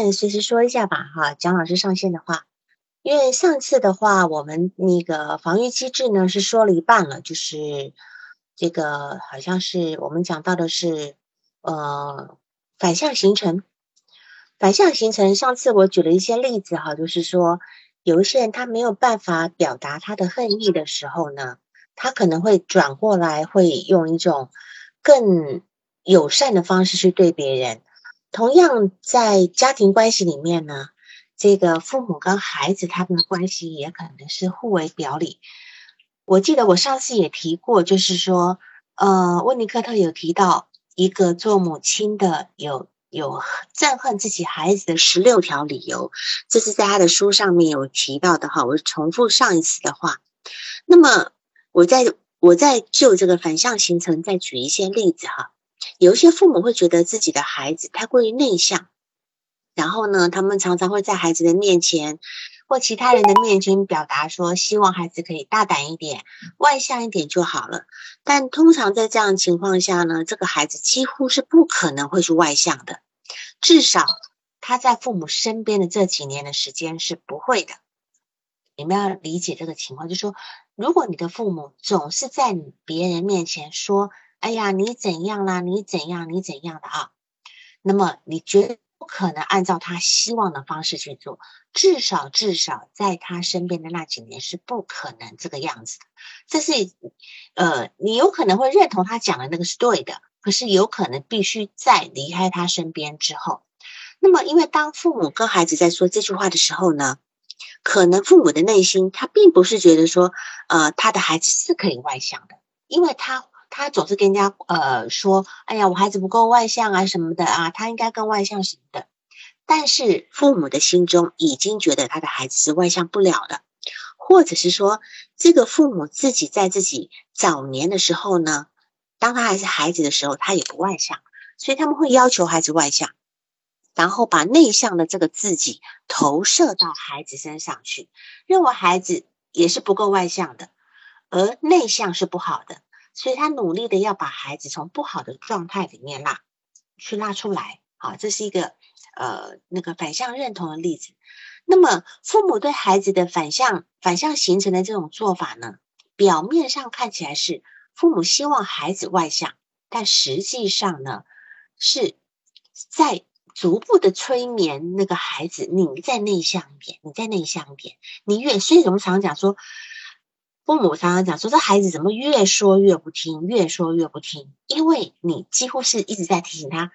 嗯，随时说一下吧，哈，蒋老师上线的话，因为上次的话，我们那个防御机制呢是说了一半了，就是这个好像是我们讲到的是呃反向形成，反向形成。上次我举了一些例子哈，就是说有一些人他没有办法表达他的恨意的时候呢，他可能会转过来，会用一种更友善的方式去对别人。同样，在家庭关系里面呢，这个父母跟孩子他们的关系也可能是互为表里。我记得我上次也提过，就是说，呃，温尼科特有提到一个做母亲的有有憎恨自己孩子的十六条理由，这是在他的书上面有提到的哈。我重复上一次的话，那么我在我在就这个反向形成再举一些例子哈。有一些父母会觉得自己的孩子太过于内向，然后呢，他们常常会在孩子的面前或其他人的面前表达说，希望孩子可以大胆一点、外向一点就好了。但通常在这样情况下呢，这个孩子几乎是不可能会去外向的，至少他在父母身边的这几年的时间是不会的。你们要理解这个情况，就是说，如果你的父母总是在别人面前说，哎呀，你怎样啦？你怎样？你怎样的啊？那么你绝对不可能按照他希望的方式去做，至少至少在他身边的那几年是不可能这个样子的。这是呃，你有可能会认同他讲的那个是对的，可是有可能必须在离开他身边之后，那么因为当父母跟孩子在说这句话的时候呢，可能父母的内心他并不是觉得说，呃，他的孩子是可以外向的，因为他。他总是跟人家呃说：“哎呀，我孩子不够外向啊，什么的啊，他应该更外向什么的。”但是父母的心中已经觉得他的孩子是外向不了的，或者是说，这个父母自己在自己早年的时候呢，当他还是孩子的时候，他也不外向，所以他们会要求孩子外向，然后把内向的这个自己投射到孩子身上去，认为孩子也是不够外向的，而内向是不好的。所以他努力的要把孩子从不好的状态里面拉去拉出来，好，这是一个呃那个反向认同的例子。那么父母对孩子的反向反向形成的这种做法呢，表面上看起来是父母希望孩子外向，但实际上呢是在逐步的催眠那个孩子，你再内向一点，你再内向一点，你越所以我们常常讲说。父母常常讲说，这孩子怎么越说越不听，越说越不听？因为你几乎是一直在提醒他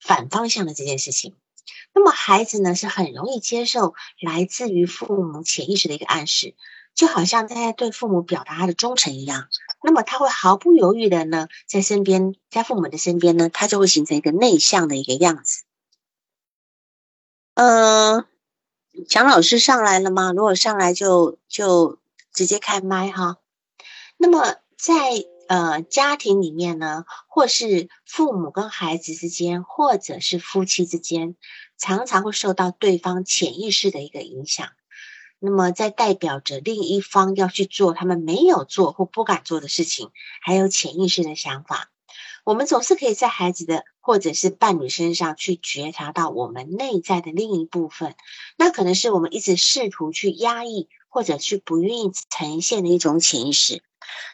反方向的这件事情。那么孩子呢，是很容易接受来自于父母潜意识的一个暗示，就好像在对父母表达他的忠诚一样。那么他会毫不犹豫的呢，在身边，在父母的身边呢，他就会形成一个内向的一个样子。嗯，蒋老师上来了吗？如果上来就就。直接开麦哈，那么在呃家庭里面呢，或是父母跟孩子之间，或者是夫妻之间，常常会受到对方潜意识的一个影响。那么在代表着另一方要去做他们没有做或不敢做的事情，还有潜意识的想法。我们总是可以在孩子的或者是伴侣身上去觉察到我们内在的另一部分，那可能是我们一直试图去压抑。或者去不愿意呈现的一种潜意识，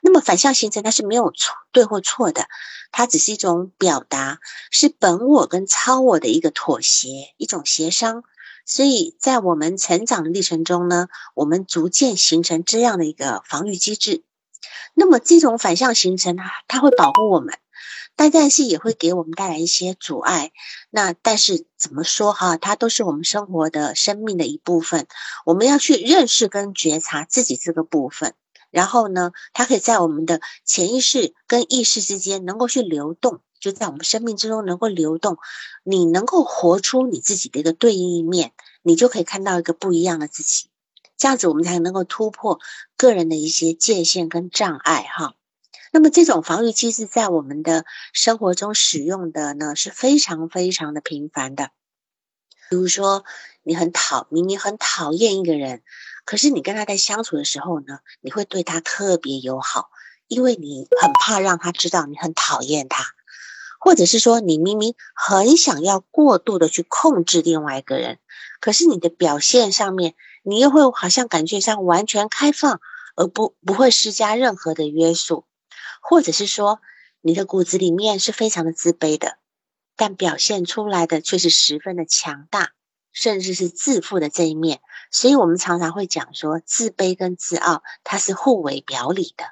那么反向形成它是没有错对或错的，它只是一种表达，是本我跟超我的一个妥协，一种协商。所以在我们成长的历程中呢，我们逐渐形成这样的一个防御机制。那么这种反向形成，它它会保护我们。但但是也会给我们带来一些阻碍。那但是怎么说哈？它都是我们生活的生命的一部分。我们要去认识跟觉察自己这个部分，然后呢，它可以在我们的潜意识跟意识之间能够去流动，就在我们生命之中能够流动。你能够活出你自己的一个对应一面，你就可以看到一个不一样的自己。这样子，我们才能够突破个人的一些界限跟障碍哈。那么这种防御机制在我们的生活中使用的呢是非常非常的频繁的。比如说，你很讨明明很讨厌一个人，可是你跟他在相处的时候呢，你会对他特别友好，因为你很怕让他知道你很讨厌他。或者是说你明明很想要过度的去控制另外一个人，可是你的表现上面，你又会好像感觉上完全开放，而不不会施加任何的约束，或者是说你的骨子里面是非常的自卑的，但表现出来的却是十分的强大，甚至是自负的这一面。所以我们常常会讲说，自卑跟自傲它是互为表里的。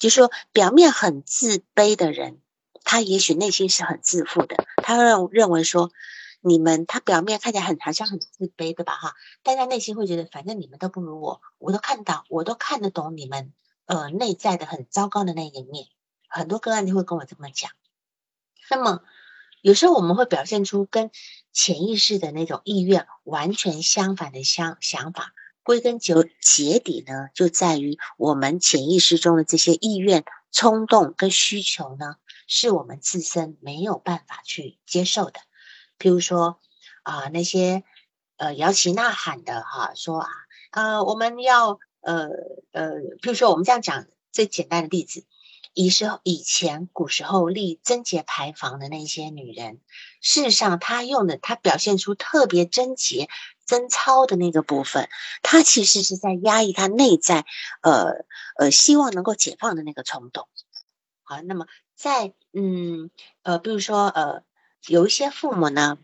就说表面很自卑的人，他也许内心是很自负的。他认认为说，你们他表面看起来很好像很自卑对吧，哈，但他内心会觉得，反正你们都不如我，我都看到，我都看得懂你们呃内在的很糟糕的那一面。很多个案就会跟我这么讲。那么有时候我们会表现出跟潜意识的那种意愿完全相反的想想法。归根究结底呢，就在于我们潜意识中的这些意愿、冲动跟需求呢，是我们自身没有办法去接受的。譬如说啊，那些呃摇旗呐喊的哈，说啊呃我们要呃呃，譬如说我们这样讲最简单的例子，以时候以前古时候立贞节牌坊的那些女人，事实上她用的，她表现出特别贞洁。贞操的那个部分，她其实是在压抑她内在，呃呃，希望能够解放的那个冲动。好，那么在嗯呃，比如说呃，有一些父母呢，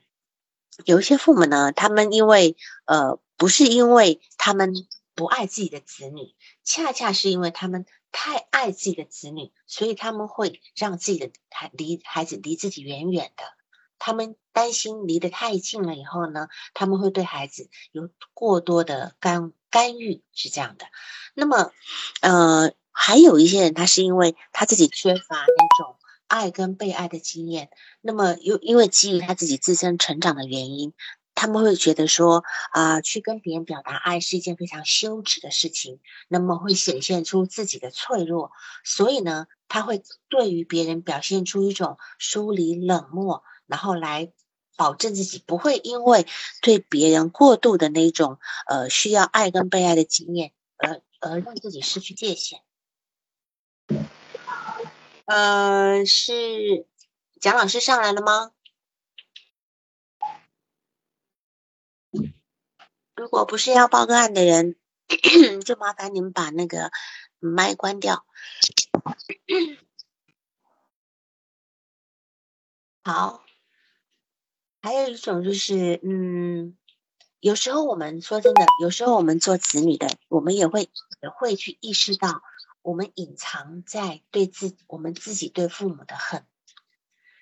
有一些父母呢，他们因为呃，不是因为他们不爱自己的子女，恰恰是因为他们太爱自己的子女，所以他们会让自己的孩离孩子离自己远远的。他们担心离得太近了以后呢，他们会对孩子有过多的干干预，是这样的。那么，呃，还有一些人，他是因为他自己缺乏那种爱跟被爱的经验，那么又因为基于他自己自身成长的原因，他们会觉得说啊，去跟别人表达爱是一件非常羞耻的事情，那么会显现出自己的脆弱，所以呢，他会对于别人表现出一种疏离冷漠。然后来保证自己不会因为对别人过度的那种呃需要爱跟被爱的经验，而而让自己失去界限。呃，是蒋老师上来了吗？如果不是要报个案的人，就麻烦你们把那个麦关掉。好。还有一种就是，嗯，有时候我们说真的，有时候我们做子女的，我们也会也会去意识到，我们隐藏在对自我们自己对父母的恨。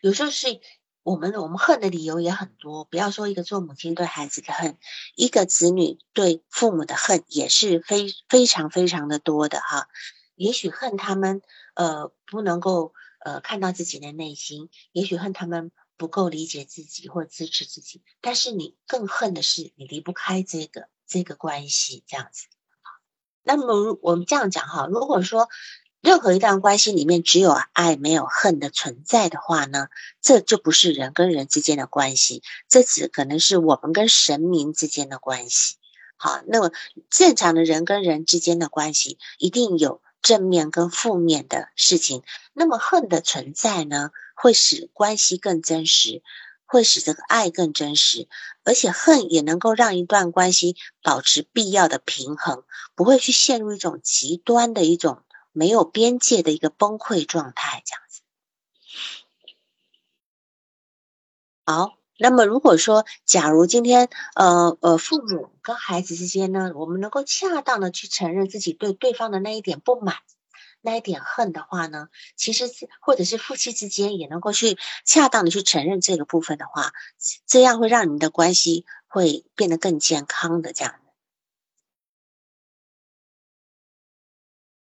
有时候是我们我们恨的理由也很多，不要说一个做母亲对孩子的恨，一个子女对父母的恨也是非非常非常的多的哈。也许恨他们，呃，不能够呃看到自己的内心，也许恨他们。不够理解自己或支持自己，但是你更恨的是你离不开这个这个关系这样子。那么我们这样讲哈，如果说任何一段关系里面只有爱没有恨的存在的话呢，这就不是人跟人之间的关系，这只可能是我们跟神明之间的关系。好，那么正常的人跟人之间的关系一定有正面跟负面的事情。那么恨的存在呢？会使关系更真实，会使这个爱更真实，而且恨也能够让一段关系保持必要的平衡，不会去陷入一种极端的一种没有边界的一个崩溃状态。这样子。好，那么如果说，假如今天呃呃父母跟孩子之间呢，我们能够恰当的去承认自己对对方的那一点不满。那一点恨的话呢，其实是或者是夫妻之间也能够去恰当的去承认这个部分的话，这样会让你们的关系会变得更健康的这样。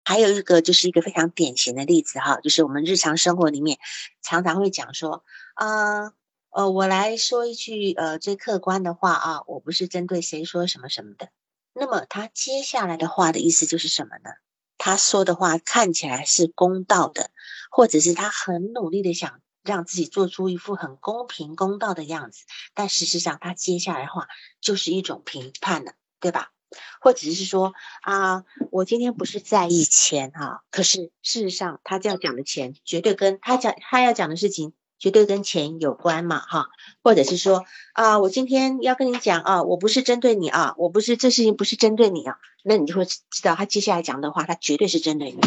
还有一个就是一个非常典型的例子哈，就是我们日常生活里面常常会讲说，啊呃，我来说一句呃最客观的话啊，我不是针对谁说什么什么的。那么他接下来的话的意思就是什么呢？他说的话看起来是公道的，或者是他很努力的想让自己做出一副很公平公道的样子，但事实上他接下来的话就是一种评判了，对吧？或者是说啊，我今天不是在意钱哈，可是事实上他这样讲的钱绝对跟他讲他要讲的事情绝对跟钱有关嘛，哈，或者是说啊，我今天要跟你讲啊，我不是针对你啊，我不是这事情不是针对你啊，那你就会知道他接下来讲的话，他绝对是针对你，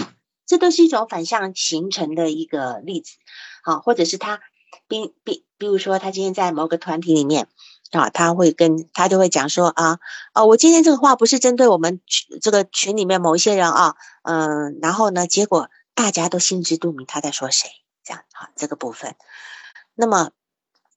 这都是一种反向形成的一个例子，好，或者是他，比比，比如说他今天在某个团体里面。啊，他会跟他就会讲说啊，哦，我今天这个话不是针对我们群这个群里面某一些人啊，嗯，然后呢，结果大家都心知肚明他在说谁，这样好这个部分。那么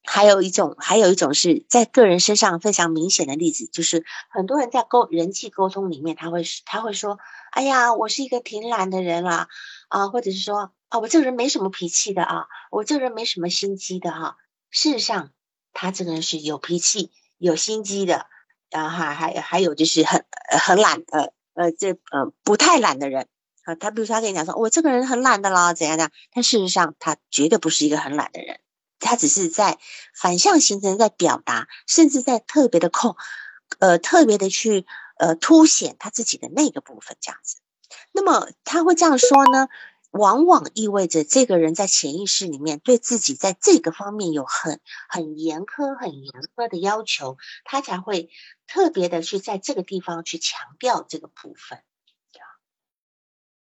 还有一种，还有一种是在个人身上非常明显的例子，就是很多人在沟人际沟通里面，他会他会说，哎呀，我是一个挺懒的人啦，啊，或者是说啊，我这个人没什么脾气的啊，我这个人没什么心机的哈，事实上。他这个人是有脾气、有心机的，然后还还还有就是很很懒呃呃这呃不太懒的人啊。他比如说他跟你讲说，我这个人很懒的啦，怎样的？但事实上他绝对不是一个很懒的人，他只是在反向形成在表达，甚至在特别的控呃特别的去呃凸显他自己的那个部分这样子。那么他会这样说呢？往往意味着这个人在潜意识里面对自己在这个方面有很很严苛、很严苛的要求，他才会特别的去在这个地方去强调这个部分。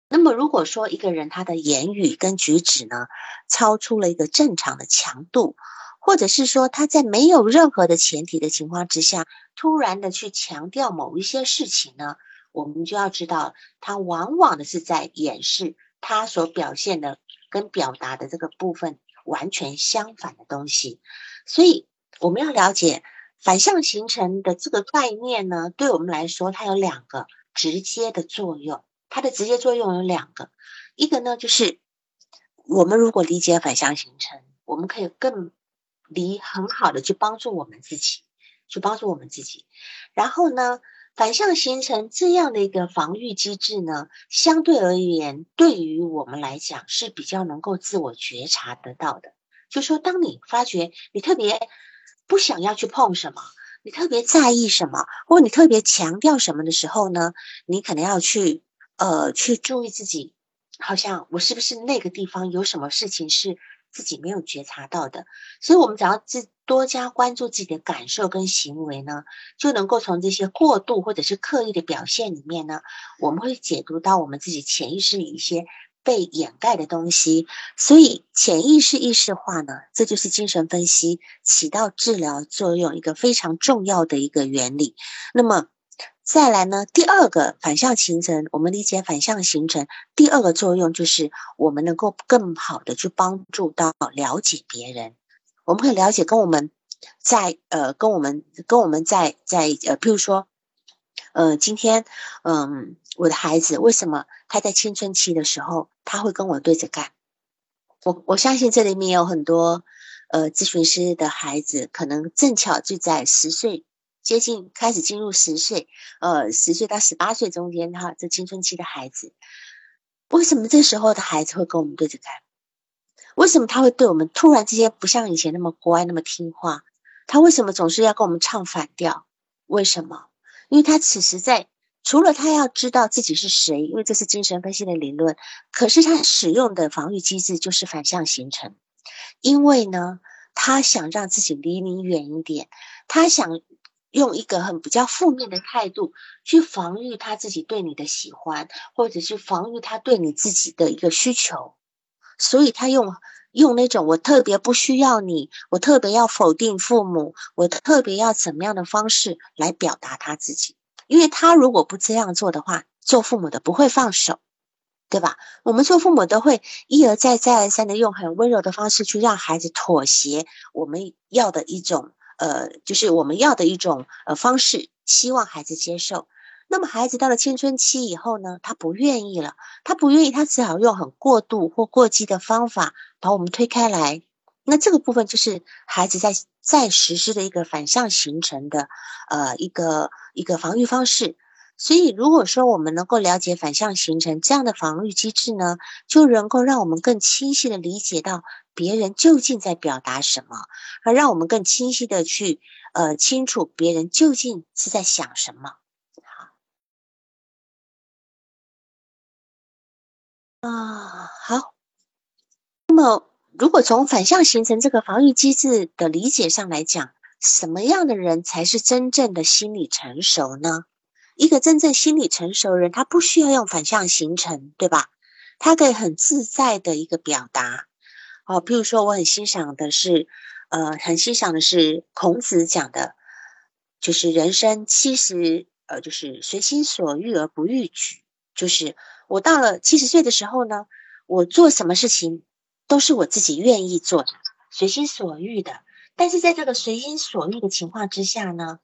那么，如果说一个人他的言语跟举止呢，超出了一个正常的强度，或者是说他在没有任何的前提的情况之下，突然的去强调某一些事情呢，我们就要知道，他往往的是在掩饰。他所表现的跟表达的这个部分完全相反的东西，所以我们要了解反向形成的这个概念呢，对我们来说，它有两个直接的作用。它的直接作用有两个，一个呢就是我们如果理解反向形成，我们可以更离很好的去帮助我们自己，去帮助我们自己。然后呢？反向形成这样的一个防御机制呢，相对而言，对于我们来讲是比较能够自我觉察得到的。就说，当你发觉你特别不想要去碰什么，你特别在意什么，或你特别强调什么的时候呢，你可能要去呃去注意自己，好像我是不是那个地方有什么事情是。自己没有觉察到的，所以，我们只要自多加关注自己的感受跟行为呢，就能够从这些过度或者是刻意的表现里面呢，我们会解读到我们自己潜意识里一些被掩盖的东西。所以，潜意识意识化呢，这就是精神分析起到治疗作用一个非常重要的一个原理。那么，再来呢，第二个反向形成，我们理解反向形成第二个作用就是我们能够更好的去帮助到了解别人。我们可以了解跟我们在呃跟我们跟我们在在呃，譬如说，呃，今天嗯，我的孩子为什么他在青春期的时候他会跟我对着干？我我相信这里面有很多呃咨询师的孩子，可能正巧就在十岁。接近开始进入十岁，呃，十岁到十八岁中间，哈，这青春期的孩子，为什么这时候的孩子会跟我们对着干？为什么他会对我们突然之间不像以前那么乖，那么听话？他为什么总是要跟我们唱反调？为什么？因为他此时在除了他要知道自己是谁，因为这是精神分析的理论，可是他使用的防御机制就是反向形成，因为呢，他想让自己离你远一点，他想。用一个很比较负面的态度去防御他自己对你的喜欢，或者是防御他对你自己的一个需求，所以他用用那种我特别不需要你，我特别要否定父母，我特别要怎么样的方式来表达他自己，因为他如果不这样做的话，做父母的不会放手，对吧？我们做父母都会一而再再而三的用很温柔的方式去让孩子妥协我们要的一种。呃，就是我们要的一种呃方式，希望孩子接受。那么孩子到了青春期以后呢，他不愿意了，他不愿意，他只好用很过度或过激的方法把我们推开来。那这个部分就是孩子在在实施的一个反向形成的呃一个一个防御方式。所以，如果说我们能够了解反向形成这样的防御机制呢，就能够让我们更清晰的理解到别人究竟在表达什么，而让我们更清晰的去呃清楚别人究竟是在想什么。好，啊，好。那么如果从反向形成这个防御机制的理解上来讲，什么样的人才是真正的心理成熟呢？一个真正心理成熟的人，他不需要用反向形成，对吧？他可以很自在的一个表达。哦，譬如说，我很欣赏的是，呃，很欣赏的是孔子讲的，就是人生七十，呃，就是随心所欲而不逾矩。就是我到了七十岁的时候呢，我做什么事情都是我自己愿意做的，随心所欲的。但是在这个随心所欲的情况之下呢？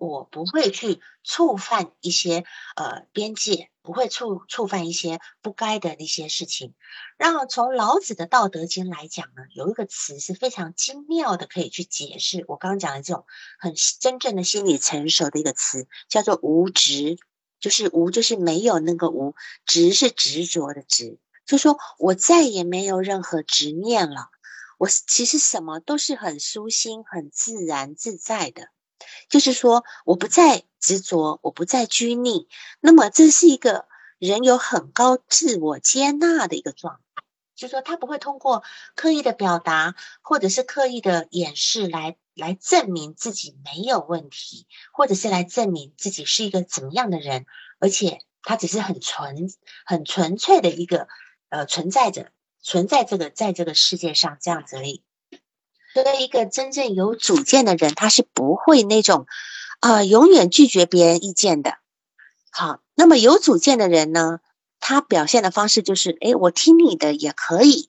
我不会去触犯一些呃边界，不会触触犯一些不该的那些事情。然后从老子的《道德经》来讲呢，有一个词是非常精妙的，可以去解释我刚刚讲的这种很真正的心理成熟的一个词，叫做无执。就是无，就是没有那个无；执是执着的执，就说我再也没有任何执念了。我其实什么都是很舒心、很自然自在的。就是说，我不再执着，我不再拘泥。那么，这是一个人有很高自我接纳的一个状态。就是说，他不会通过刻意的表达，或者是刻意的掩饰来来证明自己没有问题，或者是来证明自己是一个怎么样的人。而且，他只是很纯、很纯粹的一个呃存在着，存在这个在这个世界上这样子而已。作为一个真正有主见的人，他是不会那种啊永远拒绝别人意见的。好，那么有主见的人呢，他表现的方式就是：哎，我听你的也可以，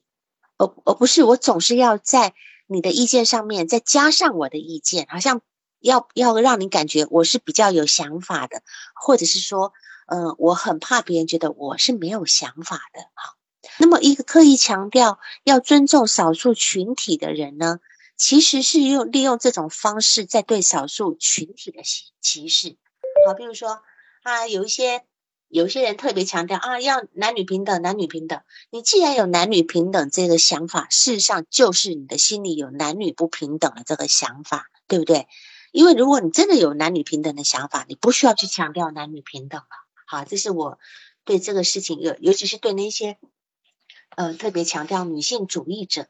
而而不是我总是要在你的意见上面再加上我的意见，好像要要让你感觉我是比较有想法的，或者是说，嗯，我很怕别人觉得我是没有想法的。好，那么一个刻意强调要尊重少数群体的人呢？其实是用利用这种方式在对少数群体的歧歧视，好，比如说啊，有一些有些人特别强调啊，要男女平等，男女平等。你既然有男女平等这个想法，事实上就是你的心里有男女不平等的这个想法，对不对？因为如果你真的有男女平等的想法，你不需要去强调男女平等了。好，这是我对这个事情，尤尤其是对那些呃特别强调女性主义者。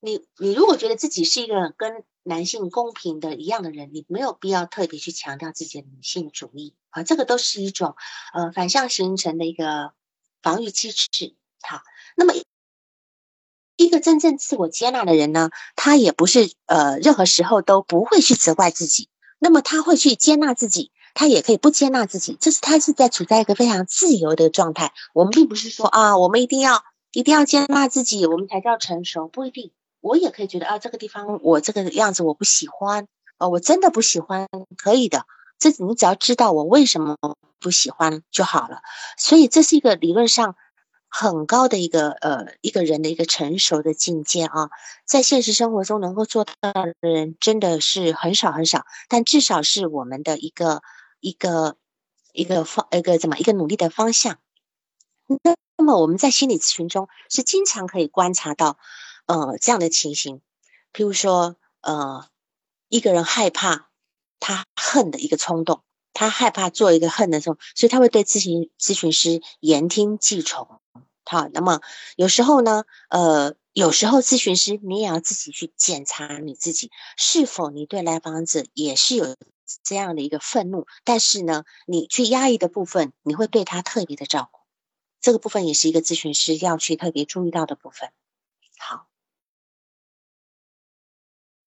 你你如果觉得自己是一个跟男性公平的一样的人，你没有必要特别去强调自己的女性主义啊，这个都是一种呃反向形成的一个防御机制。好，那么一个真正自我接纳的人呢，他也不是呃任何时候都不会去责怪自己，那么他会去接纳自己，他也可以不接纳自己，这是他是在处在一个非常自由的状态。我们并不是说啊，我们一定要一定要接纳自己，我们才叫成熟，不一定。我也可以觉得啊，这个地方我这个样子我不喜欢啊，我真的不喜欢，可以的。这你只要知道我为什么不喜欢就好了。所以这是一个理论上很高的一个呃一个人的一个成熟的境界啊，在现实生活中能够做到的人真的是很少很少，但至少是我们的一个一个一个方一个怎么一个努力的方向。那么我们在心理咨询中是经常可以观察到。呃，这样的情形，譬如说，呃，一个人害怕他恨的一个冲动，他害怕做一个恨的冲动，所以他会对咨询咨询师言听计从。好，那么有时候呢，呃，有时候咨询师你也要自己去检查你自己是否你对来访者也是有这样的一个愤怒，但是呢，你去压抑的部分，你会对他特别的照顾，这个部分也是一个咨询师要去特别注意到的部分。好。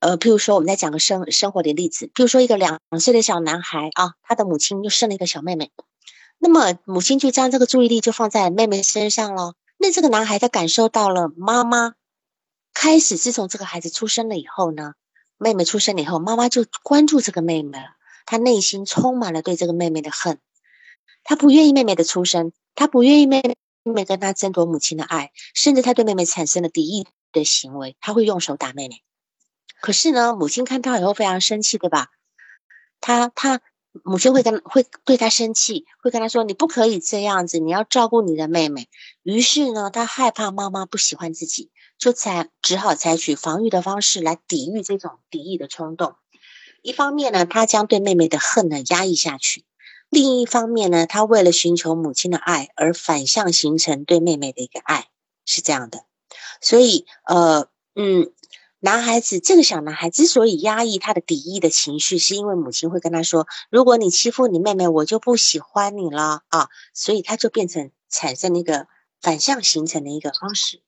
呃，譬如说，我们再讲个生生活的例子，譬如说，一个两岁的小男孩啊，他的母亲又生了一个小妹妹，那么母亲就将这个注意力就放在妹妹身上了。那这个男孩他感受到了妈妈开始，自从这个孩子出生了以后呢，妹妹出生了以后，妈妈就关注这个妹妹了，他内心充满了对这个妹妹的恨，他不愿意妹妹的出生，他不愿意妹妹跟他争夺母亲的爱，甚至他对妹妹产生了敌意的行为，他会用手打妹妹。可是呢，母亲看到以后非常生气，对吧？他他母亲会跟会对他生气，会跟他说：“你不可以这样子，你要照顾你的妹妹。”于是呢，他害怕妈妈不喜欢自己，就才只好采取防御的方式来抵御这种敌意的冲动。一方面呢，他将对妹妹的恨呢压抑下去；另一方面呢，他为了寻求母亲的爱而反向形成对妹妹的一个爱，是这样的。所以，呃。嗯，男孩子这个小男孩之所以压抑他的敌意的情绪，是因为母亲会跟他说：“如果你欺负你妹妹，我就不喜欢你了啊。”所以他就变成产生那个反向形成的一个方式。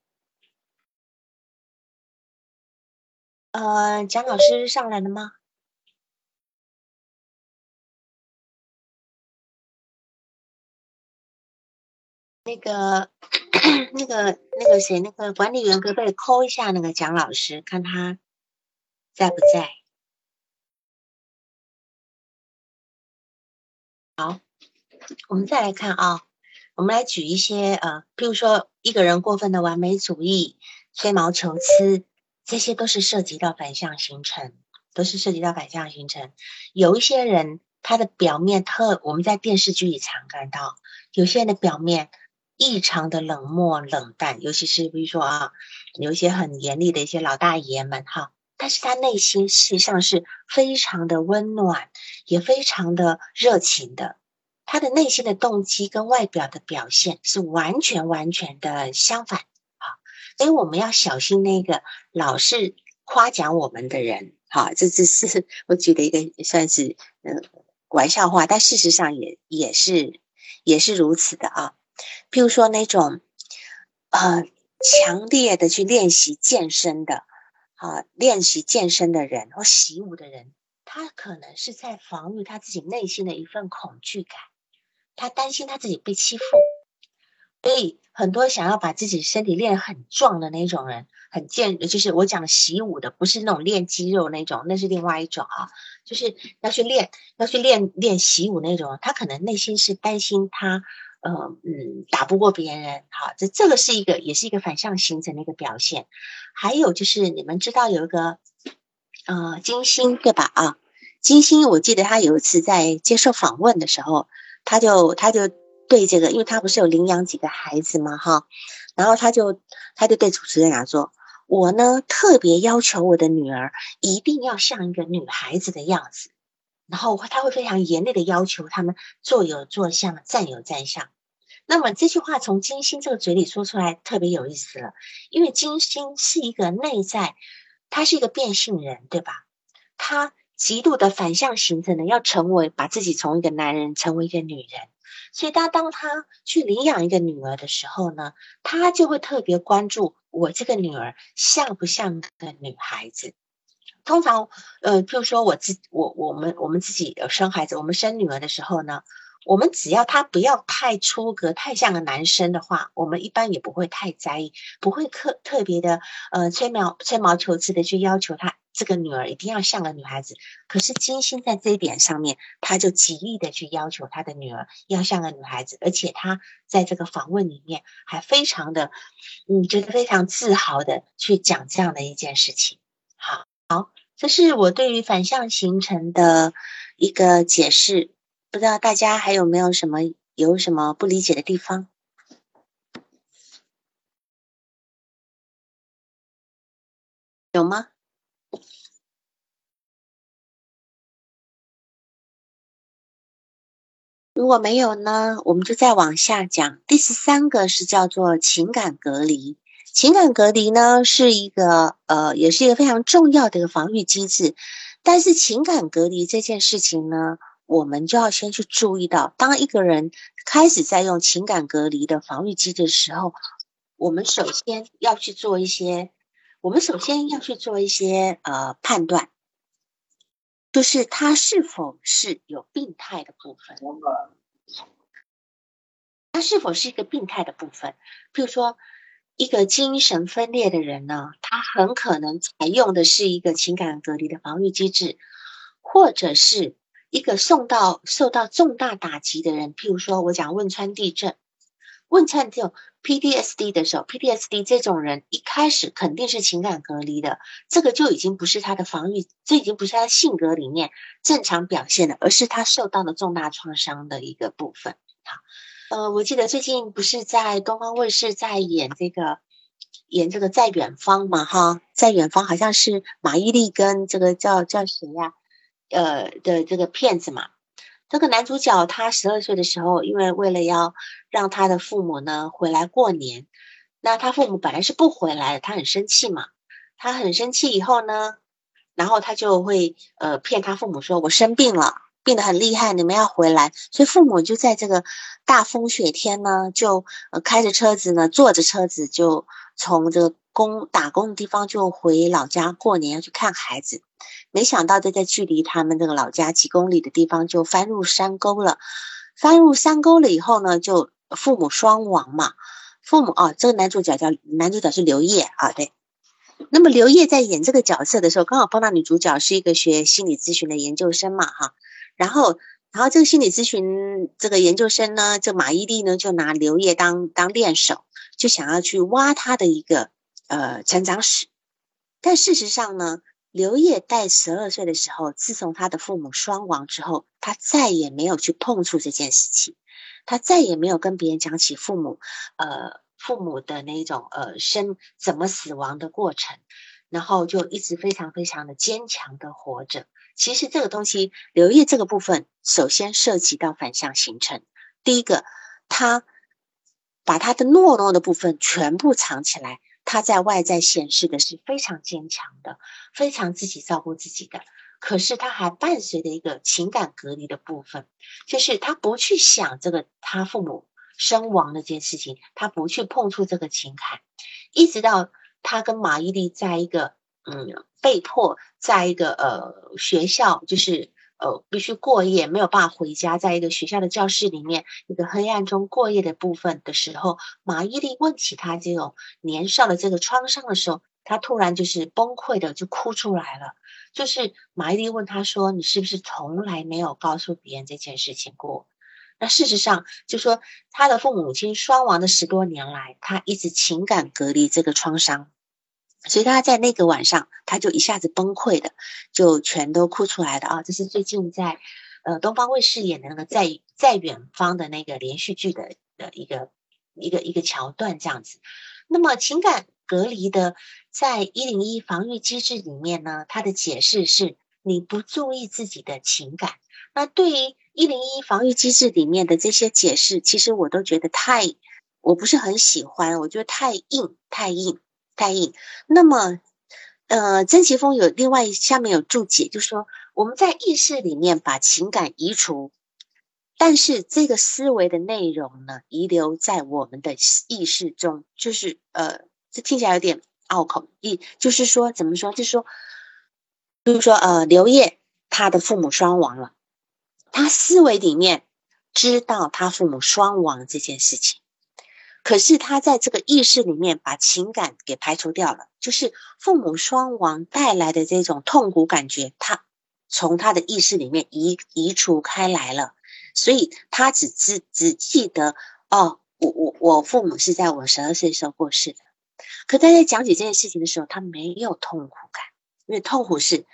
呃，蒋老师上来了吗？那个、那个、那个谁，那个管理员可不可以扣一下那个蒋老师，看他在不在？好，我们再来看啊，我们来举一些呃，譬如说一个人过分的完美主义、吹毛求疵，这些都是涉及到反向形成，都是涉及到反向形成。有一些人他的表面特，我们在电视剧里常看到，有些人的表面。异常的冷漠冷淡，尤其是比如说啊，有一些很严厉的一些老大爷们哈，但是他内心事实上是非常的温暖，也非常的热情的。他的内心的动机跟外表的表现是完全完全的相反啊，所以我们要小心那个老是夸奖我们的人哈。这只是我举的一个算是嗯玩笑话，但事实上也也是也是如此的啊。譬如说那种，呃，强烈的去练习健身的，啊，练习健身的人或习武的人，他可能是在防御他自己内心的一份恐惧感，他担心他自己被欺负，所以很多想要把自己身体练很壮的那种人，很健，就是我讲习武的，不是那种练肌肉那种，那是另外一种啊，就是要去练，要去练练习武那种，他可能内心是担心他。呃嗯，打不过别人，好，这这个是一个，也是一个反向形成的一个表现。还有就是，你们知道有一个呃金星对吧？啊，金星，我记得他有一次在接受访问的时候，他就他就对这个，因为他不是有领养几个孩子嘛，哈，然后他就他就对主持人讲说：“我呢特别要求我的女儿一定要像一个女孩子的样子，然后他会非常严厉的要求他们坐有坐相，站有站相。”那么这句话从金星这个嘴里说出来特别有意思了，因为金星是一个内在，他是一个变性人，对吧？他极度的反向形成的，要成为把自己从一个男人成为一个女人，所以他当他去领养一个女儿的时候呢，他就会特别关注我这个女儿像不像个女孩子。通常，呃，譬如说我自我我们我们自己生孩子，我们生女儿的时候呢。我们只要他不要太出格、太像个男生的话，我们一般也不会太在意，不会特特别的呃吹毛吹毛求疵的去要求他这个女儿一定要像个女孩子。可是金星在这一点上面，他就极力的去要求他的女儿要像个女孩子，而且他在这个访问里面还非常的嗯觉得非常自豪的去讲这样的一件事情。好，好，这是我对于反向形成的一个解释。不知道大家还有没有什么有什么不理解的地方？有吗？如果没有呢，我们就再往下讲。第十三个是叫做情感隔离。情感隔离呢，是一个呃，也是一个非常重要的一个防御机制。但是情感隔离这件事情呢？我们就要先去注意到，当一个人开始在用情感隔离的防御机制的时候，我们首先要去做一些，我们首先要去做一些呃判断，就是他是否是有病态的部分，他是否是一个病态的部分？比如说，一个精神分裂的人呢，他很可能采用的是一个情感隔离的防御机制，或者是。一个受到受到重大打击的人，譬如说我讲汶川地震，汶川这种 PTSD 的时候，PTSD 这种人一开始肯定是情感隔离的，这个就已经不是他的防御，这已经不是他性格里面正常表现的，而是他受到了重大创伤的一个部分。好，呃，我记得最近不是在东方卫视在演这个演这个在远方嘛，哈，在远方好像是马伊琍跟这个叫叫谁呀？呃的这个骗子嘛，这个男主角他十二岁的时候，因为为了要让他的父母呢回来过年，那他父母本来是不回来的，他很生气嘛。他很生气以后呢，然后他就会呃骗他父母说：“我生病了，病得很厉害，你们要回来。”所以父母就在这个大风雪天呢，就呃开着车子呢，坐着车子就从这个工打工的地方就回老家过年，要去看孩子。没想到，在在距离他们这个老家几公里的地方，就翻入山沟了。翻入山沟了以后呢，就父母双亡嘛。父母啊，这个男主角叫男主角是刘烨啊，对。那么刘烨在演这个角色的时候，刚好碰到女主角是一个学心理咨询的研究生嘛，哈。然后，然后这个心理咨询这个研究生呢，这马伊琍呢，就拿刘烨当当练手，就想要去挖他的一个呃成长史。但事实上呢？刘烨在十二岁的时候，自从他的父母双亡之后，他再也没有去碰触这件事情，他再也没有跟别人讲起父母，呃，父母的那种呃生怎么死亡的过程，然后就一直非常非常的坚强的活着。其实这个东西，刘烨这个部分，首先涉及到反向形成。第一个，他把他的懦弱的部分全部藏起来。他在外在显示的是非常坚强的，非常自己照顾自己的，可是他还伴随着一个情感隔离的部分，就是他不去想这个他父母身亡的这件事情，他不去碰触这个情感，一直到他跟马伊琍在一个嗯被迫在一个呃学校，就是。呃，必须过夜，没有办法回家，在一个学校的教室里面，一个黑暗中过夜的部分的时候，马伊琍问起他这种年少的这个创伤的时候，他突然就是崩溃的就哭出来了。就是马伊琍问他说：“你是不是从来没有告诉别人这件事情过？”那事实上，就说他的父母亲双亡的十多年来，他一直情感隔离这个创伤。所以他在那个晚上，他就一下子崩溃的，就全都哭出来的啊！这是最近在呃东方卫视演的那个在在远方的那个连续剧的的一个一个一个桥段这样子。那么情感隔离的，在一零一防御机制里面呢，它的解释是你不注意自己的情感。那对于一零一防御机制里面的这些解释，其实我都觉得太我不是很喜欢，我觉得太硬太硬。太硬。那么，呃，曾奇峰有另外下面有注解，就是说我们在意识里面把情感移除，但是这个思维的内容呢，遗留在我们的意识中，就是呃，这听起来有点拗口，意就是说怎么说？就是说，比如说呃，刘烨他的父母双亡了，他思维里面知道他父母双亡这件事情。可是他在这个意识里面把情感给排除掉了，就是父母双亡带来的这种痛苦感觉，他从他的意识里面移移除开来了，所以他只知只记得哦，我我我父母是在我十二岁时候过世的。可他在讲解这件事情的时候，他没有痛苦感，因为痛苦是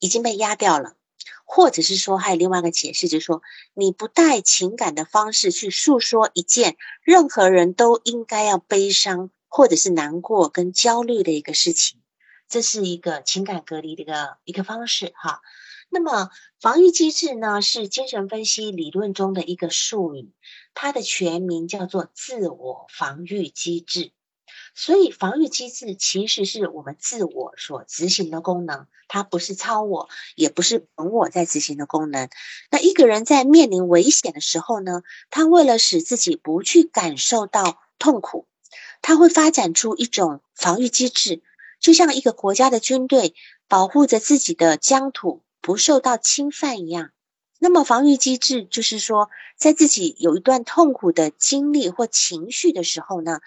已经被压掉了。或者是说，还有另外一个解释，就是说，你不带情感的方式去诉说一件任何人都应该要悲伤或者是难过跟焦虑的一个事情，这是一个情感隔离的一个一个方式哈。那么，防御机制呢，是精神分析理论中的一个术语，它的全名叫做自我防御机制。所以，防御机制其实是我们自我所执行的功能，它不是超我，也不是本我在执行的功能。那一个人在面临危险的时候呢，他为了使自己不去感受到痛苦，他会发展出一种防御机制，就像一个国家的军队保护着自己的疆土不受到侵犯一样。那么，防御机制就是说，在自己有一段痛苦的经历或情绪的时候呢。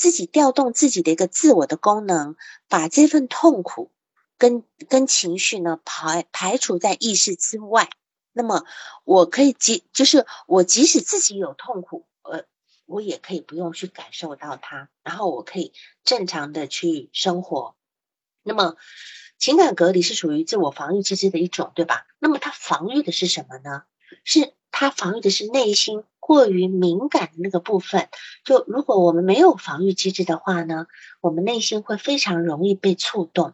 自己调动自己的一个自我的功能，把这份痛苦跟跟情绪呢排排除在意识之外。那么我可以即就是我即使自己有痛苦，呃，我也可以不用去感受到它，然后我可以正常的去生活。那么情感隔离是属于自我防御机制的一种，对吧？那么它防御的是什么呢？是它防御的是内心。过于敏感的那个部分，就如果我们没有防御机制的话呢，我们内心会非常容易被触动。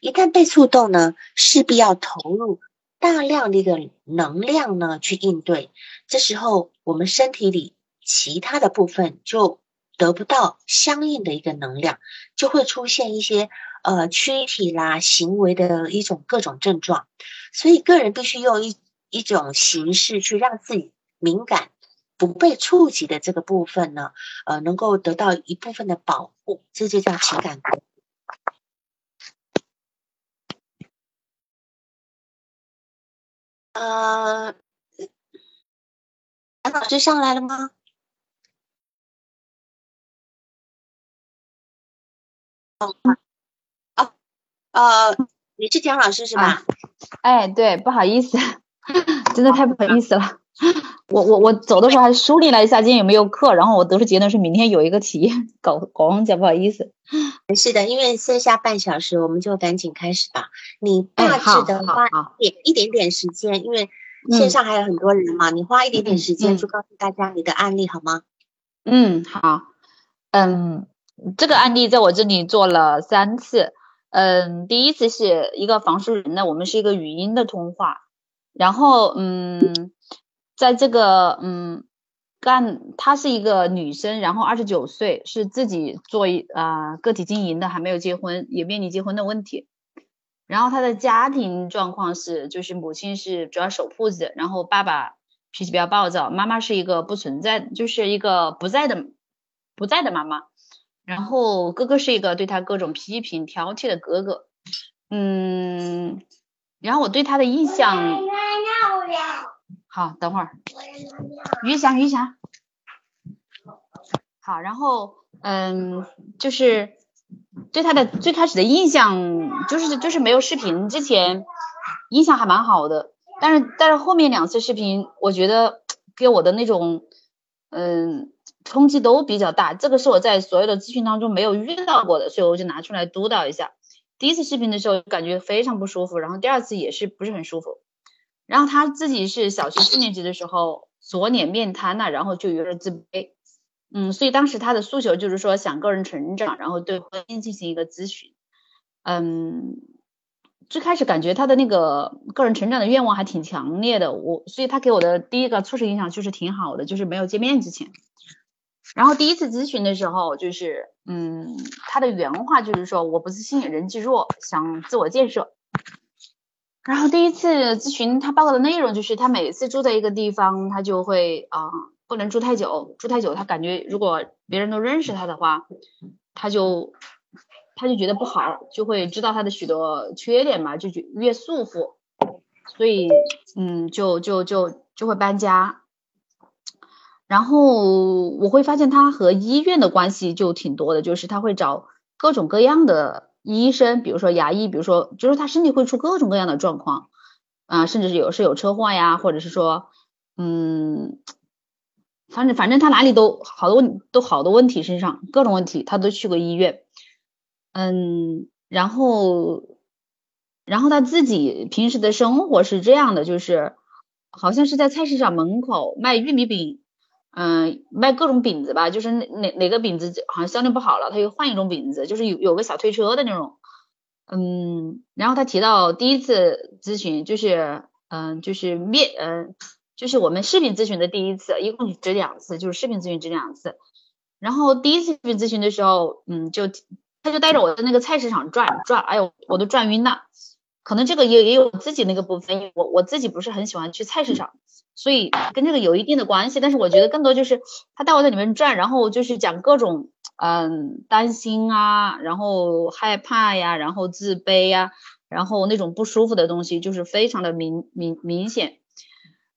一旦被触动呢，势必要投入大量的一个能量呢去应对。这时候，我们身体里其他的部分就得不到相应的一个能量，就会出现一些呃躯体啦、行为的一种各种症状，所以个人必须用一一种形式去让自己敏感、不被触及的这个部分呢，呃，能够得到一部分的保护，这就叫情感。呃，杨老师上来了吗？哦，哦，呃，你是蒋老师是吧？哎，对，不好意思，真的太不好意思了。我我我走的时候还梳理了一下今天有没有课，然后我得出结论是明天有一个题，搞搞忘记，不好意思。是的，因为剩下半小时，我们就赶紧开始吧。你大致的花一点一点点时间，因为线上还有很多人嘛，你花一点点时间就告诉大家你的案例好吗？嗯，好，嗯。这个案例在我这里做了三次，嗯，第一次是一个房书人呢，我们是一个语音的通话，然后嗯，在这个嗯干，她是一个女生，然后二十九岁，是自己做一啊个体经营的，还没有结婚，也面临结婚的问题，然后她的家庭状况是，就是母亲是主要守铺子，然后爸爸脾气比较暴躁，妈妈是一个不存在，就是一个不在的不在的妈妈。然后哥哥是一个对他各种批评挑剔的哥哥，嗯，然后我对他的印象，好，等会儿，余霞，余霞，好，然后嗯，就是对他的最开始的印象，就是就是没有视频之前印象还蛮好的，但是但是后面两次视频，我觉得给我的那种嗯。冲击都比较大，这个是我在所有的咨询当中没有遇到过的，所以我就拿出来督导一下。第一次视频的时候感觉非常不舒服，然后第二次也是不是很舒服。然后他自己是小学四年级的时候左脸面瘫了，然后就有点自卑，嗯，所以当时他的诉求就是说想个人成长，然后对婚姻进行一个咨询。嗯，最开始感觉他的那个个人成长的愿望还挺强烈的，我所以他给我的第一个初始印象就是挺好的，就是没有见面之前。然后第一次咨询的时候，就是，嗯，他的原话就是说，我不自信，人际弱，想自我建设。然后第一次咨询他报告的内容就是，他每次住在一个地方，他就会啊，不能住太久，住太久他感觉如果别人都认识他的话，他就他就觉得不好，就会知道他的许多缺点嘛，就越束缚，所以，嗯，就就就就会搬家。然后我会发现他和医院的关系就挺多的，就是他会找各种各样的医生，比如说牙医，比如说就是他身体会出各种各样的状况啊，甚至是有是有车祸呀，或者是说，嗯，反正反正他哪里都好多问都好多问题身上各种问题他都去过医院，嗯，然后然后他自己平时的生活是这样的，就是好像是在菜市场门口卖玉米饼。嗯，卖各种饼子吧，就是哪哪哪个饼子好像销量不好了，他又换一种饼子，就是有有个小推车的那种。嗯，然后他提到第一次咨询就是嗯就是面嗯就是我们视频咨询的第一次，一共只两次，就是视频咨询只两次。然后第一次视频咨询的时候，嗯，就他就带着我在那个菜市场转转，哎呦，我都转晕了。可能这个也也有自己那个部分，我我自己不是很喜欢去菜市场。所以跟这个有一定的关系，但是我觉得更多就是他带我在里面转，然后就是讲各种嗯担心啊，然后害怕呀，然后自卑呀，然后那种不舒服的东西就是非常的明明明显，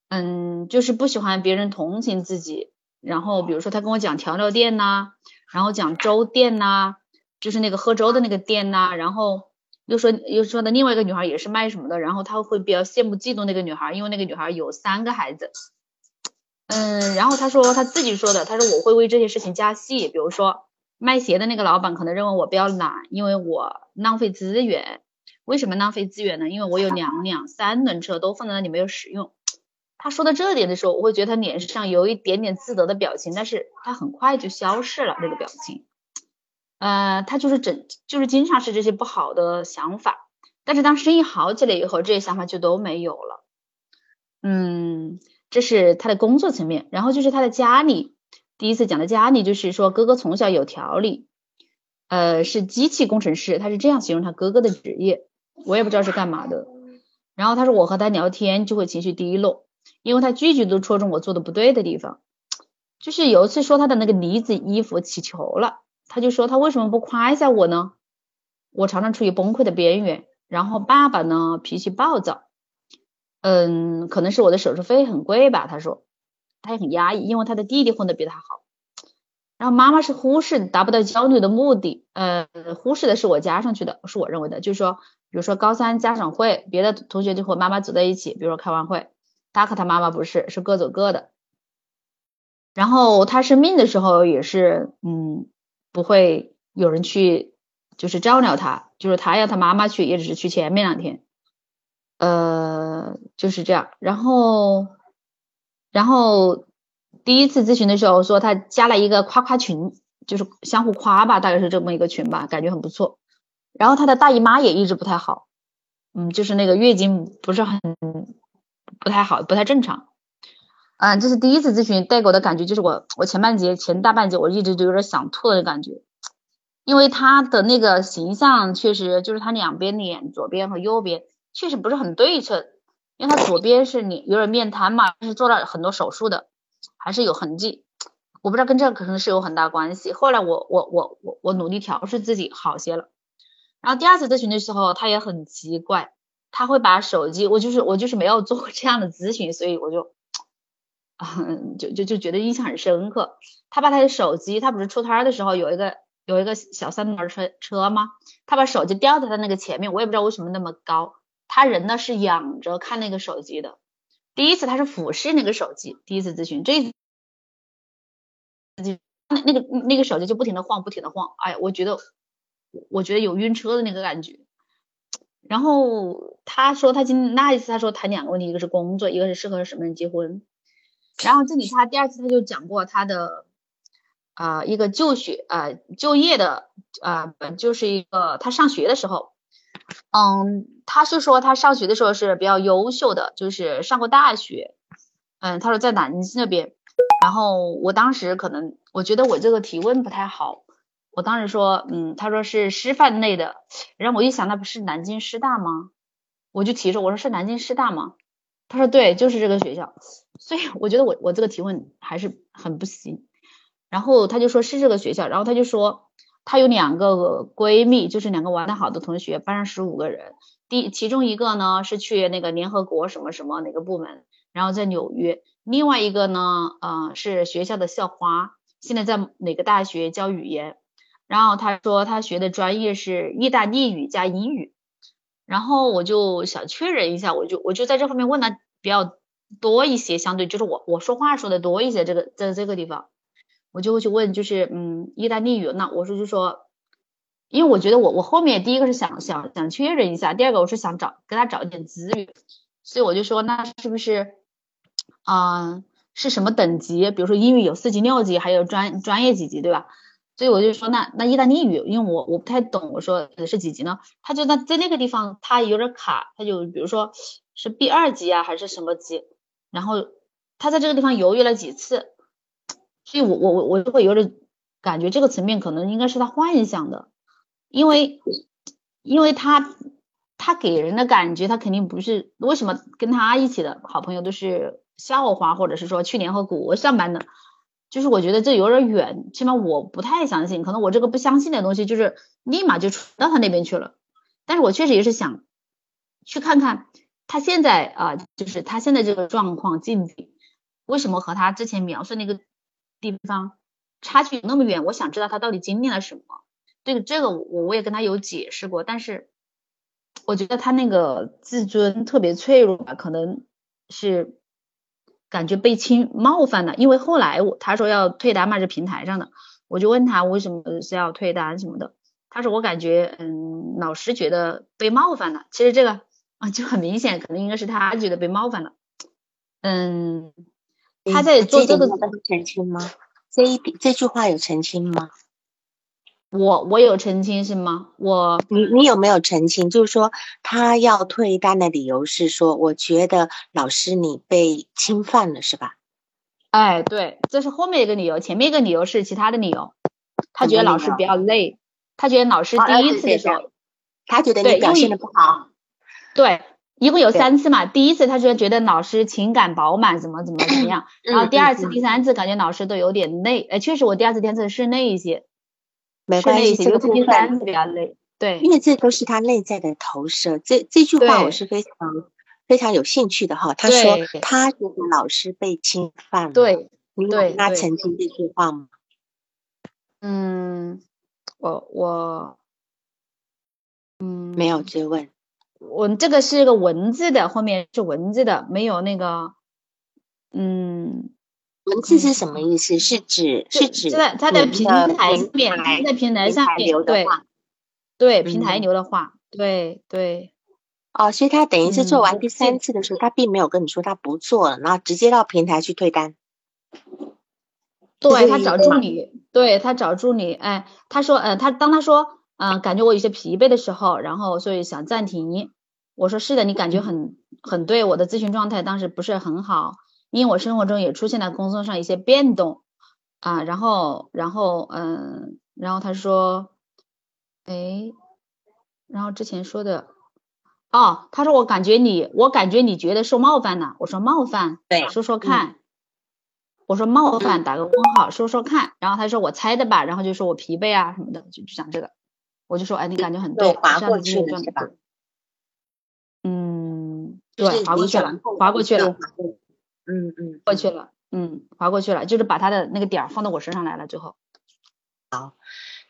嗯，就是不喜欢别人同情自己，然后比如说他跟我讲调料店呐，然后讲粥店呐，就是那个喝粥的那个店呐，然后。又说又说的另外一个女孩也是卖什么的，然后他会比较羡慕嫉妒那个女孩，因为那个女孩有三个孩子。嗯，然后他说他自己说的，他说我会为这些事情加戏，比如说卖鞋的那个老板可能认为我比较懒，因为我浪费资源。为什么浪费资源呢？因为我有两辆三轮车都放在那里没有使用。他说到这点的时候，我会觉得他脸上有一点点自得的表情，但是他很快就消失了那个表情。呃，他就是整，就是经常是这些不好的想法，但是当生意好起来以后，这些想法就都没有了。嗯，这是他的工作层面，然后就是他的家里，第一次讲的家里，就是说哥哥从小有条理，呃，是机器工程师，他是这样形容他哥哥的职业，我也不知道是干嘛的。然后他说我和他聊天就会情绪低落，因为他句句都戳中我做的不对的地方。就是有一次说他的那个呢子衣服起球了，他就说他为什么不夸一下我呢？我常常处于崩溃的边缘。然后爸爸呢脾气暴躁，嗯，可能是我的手术费很贵吧，他说他也很压抑，因为他的弟弟混得比他好。然后妈妈是忽视达不到交流的目的，呃，忽视的是我加上去的，是我认为的，就是说，比如说高三家长会，别的同学就和妈妈走在一起，比如说开完会，他和他妈妈不是，是各走各的。然后他生病的时候也是，嗯，不会有人去，就是照料他，就是他要他妈妈去，也只是去前面两天，呃，就是这样。然后，然后。第一次咨询的时候说他加了一个夸夸群，就是相互夸吧，大概是这么一个群吧，感觉很不错。然后他的大姨妈也一直不太好，嗯，就是那个月经不是很不太好，不太正常。嗯，这是第一次咨询带给我的感觉，就是我我前半节前大半节我一直都有点想吐的感觉，因为他的那个形象确实就是他两边脸左边和右边确实不是很对称，因为他左边是脸有点面瘫嘛，是做了很多手术的。还是有痕迹，我不知道跟这个可能是有很大关系。后来我我我我我努力调试自己好些了。然后第二次咨询的时候，他也很奇怪，他会把手机，我就是我就是没有做过这样的咨询，所以我就，嗯，就就就觉得印象很深刻。他把他的手机，他不是出摊的时候有一个有一个小三轮车车吗？他把手机吊在他那个前面，我也不知道为什么那么高。他人呢是仰着看那个手机的。第一次他是俯视那个手机，第一次咨询，这一那那个那个手机就不停的晃，不停的晃，哎呀，我觉得我觉得有晕车的那个感觉。然后他说他今那一次他说谈两个问题，一个是工作，一个是适合什么人结婚。然后这里他第二次他就讲过他的啊一个就学啊就业的啊就是一个他上学的时候。嗯，他是说他上学的时候是比较优秀的，就是上过大学。嗯，他说在南京那边。然后我当时可能我觉得我这个提问不太好，我当时说，嗯，他说是师范类的。然后我一想，那不是南京师大吗？我就提出我说是南京师大吗？他说对，就是这个学校。所以我觉得我我这个提问还是很不行。然后他就说是这个学校，然后他就说。她有两个闺蜜，就是两个玩的好的同学，班上十五个人。第其中一个呢是去那个联合国什么什么哪个部门，然后在纽约。另外一个呢，呃，是学校的校花，现在在哪个大学教语言。然后她说她学的专业是意大利语加英语。然后我就想确认一下，我就我就在这方面问的比较多一些，相对就是我我说话说的多一些，这个在这个地方。我就会去问，就是嗯，意大利语，那我说就说，因为我觉得我我后面第一个是想想想确认一下，第二个我是想找给他找一点资源，所以我就说那是不是嗯是什么等级？比如说英语有四级、六级，还有专专业几级，对吧？所以我就说那那意大利语，因为我我不太懂，我说是几级呢？他就那在那个地方他有点卡，他就比如说是 B 二级啊还是什么级？然后他在这个地方犹豫了几次。所以，我我我我就会有点感觉，这个层面可能应该是他幻想的，因为，因为他他给人的感觉，他肯定不是为什么跟他一起的好朋友都是校花，或者是说去联合国上班的，就是我觉得这有点远，起码我不太相信，可能我这个不相信的东西，就是立马就传到他那边去了。但是我确实也是想去看看他现在啊，就是他现在这个状况境地，为什么和他之前描述那个。地方差距那么远，我想知道他到底经历了什么。这个这个我我也跟他有解释过，但是我觉得他那个自尊特别脆弱吧，可能是感觉被侵冒犯了。因为后来我他说要退单嘛，是平台上的，我就问他为什么是要退单什么的，他说我感觉嗯老师觉得被冒犯了。其实这个啊就很明显，可能应该是他觉得被冒犯了。嗯。他在做这个澄清吗？这一这句话有澄清吗？我我有澄清是吗？我你你有没有澄清？就是说他要退单的理由是说，我觉得老师你被侵犯了，是吧？哎，对，这是后面一个理由，前面一个理由是其他的理由。他觉得老师比较累，他觉得老师第一次的时候，他觉得你表现的不好。对，一共有三次嘛。第一次他说觉得老师情感饱满，怎么怎么怎么样。然后第二次、第三次感觉老师都有点累。哎，确实我第二次、第三次是累一些，没关系，尤其第三次比较累。对，因为这都是他内在的投射。这这句话我是非常非常有兴趣的哈。他说他觉得老师被侵犯了。对，你有他曾经这句话吗？嗯，我我嗯没有追问。我这个是个文字的，后面是文字的，没有那个嗯，文字是什么意思？是指是指在它的平台上面，在平台上面对。对平台流的话，对对，哦，所以他等于是做完第三次的时候，他并没有跟你说他不做了，然后直接到平台去退单。对他找助理，对他找助理，哎，他说，嗯，他当他说，嗯，感觉我有些疲惫的时候，然后所以想暂停。我说是的，你感觉很很对，我的咨询状态当时不是很好，因为我生活中也出现了工作上一些变动啊，然后然后嗯，然后他说。哎，然后之前说的，哦，他说我感觉你，我感觉你觉得受冒犯了。我说冒犯，对，说说看。我说冒犯，打个问号，说说看。然后他说我猜的吧，然后就说我疲惫啊什么的，就就讲这个。我就说，哎，你感觉很对，划过去了是吧？嗯，对，划过去了，划过去了。嗯嗯嗯，过去了，嗯，划过去了，就是把他的那个点儿放到我身上来了，最后。好。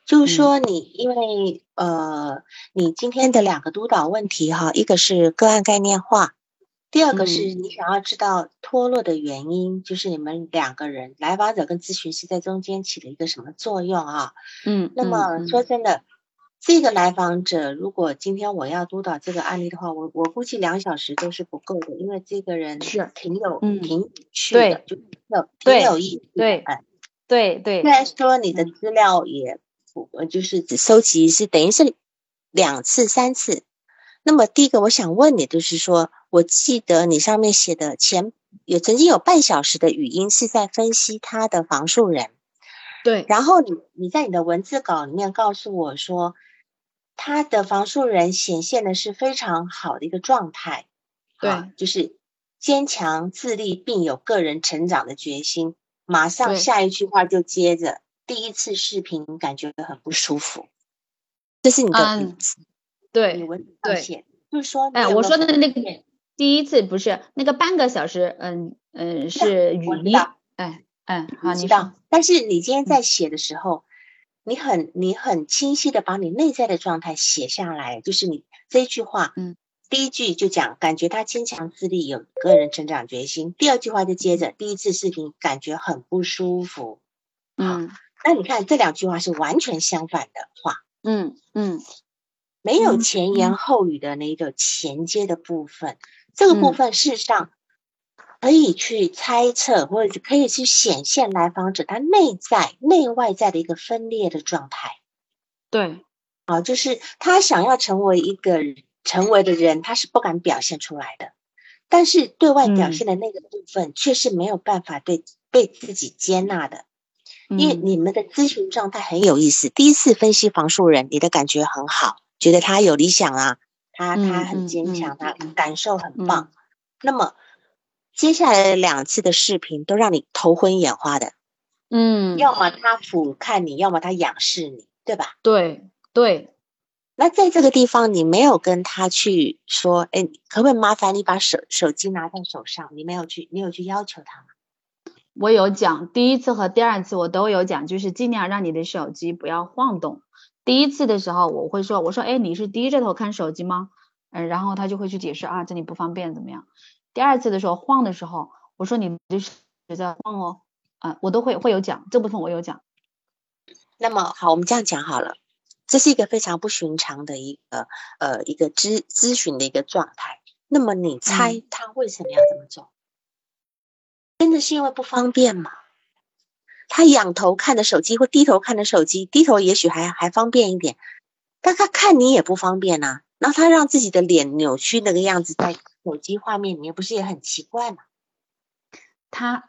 就是说，你因为呃，你今天的两个督导问题哈，一个是个案概念化，第二个是你想要知道脱落的原因，就是你们两个人来访者跟咨询师在中间起了一个什么作用啊？嗯，那么说真的，这个来访者如果今天我要督导这个案例的话，我我估计两小时都是不够的，因为这个人是挺有挺有趣的，就有挺有意思，对，哎，对对，虽然说你的资料也。不就是只收集是等于是两次三次。那么第一个我想问你，就是说我记得你上面写的前有曾经有半小时的语音是在分析他的房树人，对。然后你你在你的文字稿里面告诉我说，他的房树人显现的是非常好的一个状态，对，就是坚强自立并有个人成长的决心。马上下一句话就接着。第一次视频感觉很不舒服，这是你的语词，对，对，就是说，哎，我说的那个第一次不是那个半个小时，嗯嗯，是语音，哎哎，好，你道。但是你今天在写的时候，你很你很清晰的把你内在的状态写下来，就是你这一句话，嗯，第一句就讲感觉他坚强自立，有个人成长决心，第二句话就接着第一次视频感觉很不舒服，嗯。那你看这两句话是完全相反的话，嗯嗯，没有前言后语的那个衔接的部分，这个部分事实上可以去猜测，或者可以去显现来访者他内在内外在的一个分裂的状态。对，啊，就是他想要成为一个成为的人，他是不敢表现出来的，但是对外表现的那个部分却是没有办法对被自己接纳的。因为你们的咨询状态很有意思，第一次分析房树人，你的感觉很好，觉得他有理想啊，他他很坚强，他感受很棒。那么接下来两次的视频都让你头昏眼花的，嗯，要么他俯瞰你，要么他仰视你，对吧？对对。那在这个地方，你没有跟他去说，哎，可不可以麻烦你把手手机拿在手上？你没有去，你有去要求他吗？我有讲，第一次和第二次我都有讲，就是尽量让你的手机不要晃动。第一次的时候我会说，我说，哎，你是低着头看手机吗？嗯，然后他就会去解释啊，这里不方便怎么样？第二次的时候晃的时候，我说你的手在晃哦，啊，我都会会有讲，这部分我有讲。那么好，我们这样讲好了，这是一个非常不寻常的一个呃一个咨咨询的一个状态。那么你猜他为什么要这么做？真的是因为不方便吗？他仰头看着手机或低头看着手机，低头也许还还方便一点，但他看你也不方便呐。然后他让自己的脸扭曲那个样子在手机画面里面，不是也很奇怪吗？他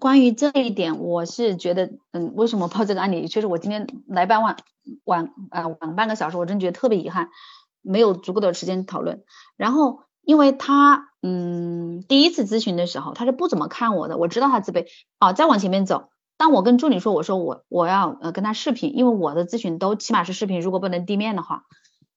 关于这一点，我是觉得，嗯，为什么报这个案例？确实，我今天来半晚晚啊晚半个小时，我真觉得特别遗憾，没有足够的时间讨论。然后，因为他，嗯，第一次咨询的时候，他是不怎么看我的，我知道他自卑。哦，再往前面走，当我跟助理说，我说我我要呃跟他视频，因为我的咨询都起码是视频，如果不能地面的话，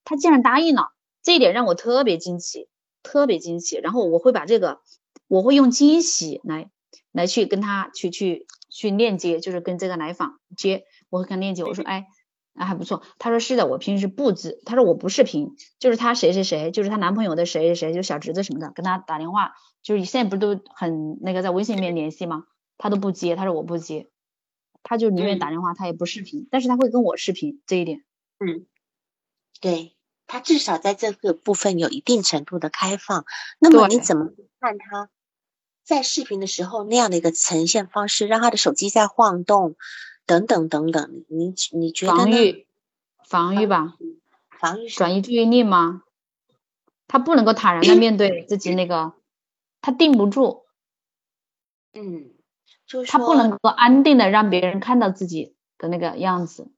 他竟然答应了，这一点让我特别惊奇，特别惊喜。然后我会把这个，我会用惊喜来。来去跟他去去去链接，就是跟这个来访接，我会跟链接。我说，哎，啊还不错。他说是的，我平时不知，他说我不视频，就是他谁谁谁，就是她男朋友的谁谁谁，就小侄子什么的，跟他打电话，就是现在不是都很那个在微信里面联系吗？他都不接，他说我不接，他就宁愿打电话，他也不视频，但是他会跟我视频这一点。嗯，对他至少在这个部分有一定程度的开放。那么你怎么看他？在视频的时候，那样的一个呈现方式，让他的手机在晃动，等等等等，你你觉得防御，防御吧，防御转移注意力吗？他不能够坦然的面对自己那个，他定不住，嗯，就是他不能够安定的让别人看到自己的那个样子。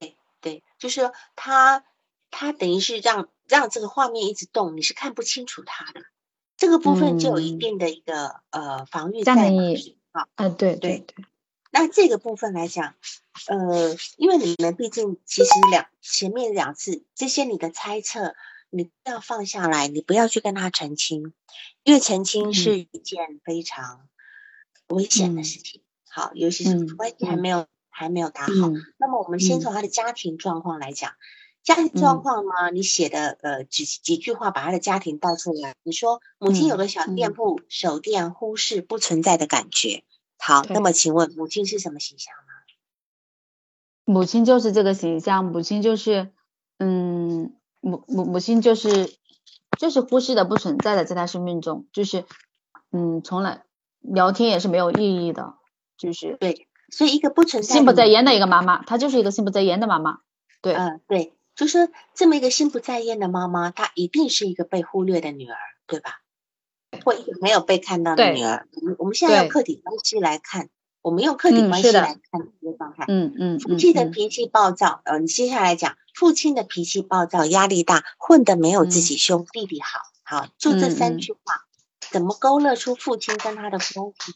对对，就是他他等于是让让这个画面一直动，你是看不清楚它的。这个部分就有一定的一个呃防御在啊，嗯，对对对。那这个部分来讲，呃，因为你们毕竟其实两前面两次这些你的猜测，你要放下来，你不要去跟他澄清，因为澄清是一件非常危险的事情。好，尤其是关系还没有还没有打好。那么我们先从他的家庭状况来讲。家庭状况吗？你写的呃几几句话，把他的家庭道出来。你说母亲有个小店铺，手电忽视不存在的感觉。好，那么请问母亲是什么形象呢？母亲就是这个形象，母亲就是嗯母母母亲就是就是忽视的不存在的，在他生命中就是嗯从来聊天也是没有意义的，就是对，所以一个不存在心不在焉的一个妈妈，她就是一个心不在焉的妈妈。对，嗯对。就说这么一个心不在焉的妈妈，她一定是一个被忽略的女儿，对吧？或一个没有被看到的女儿。我们我们现在用客体关系来看，我们用客体关系来看这个状态。嗯嗯。父亲的脾气暴躁，呃，你接下来讲父亲的脾气暴躁，压力大，混的没有自己兄弟弟好。好，就这三句话，怎么勾勒出父亲跟他的关系？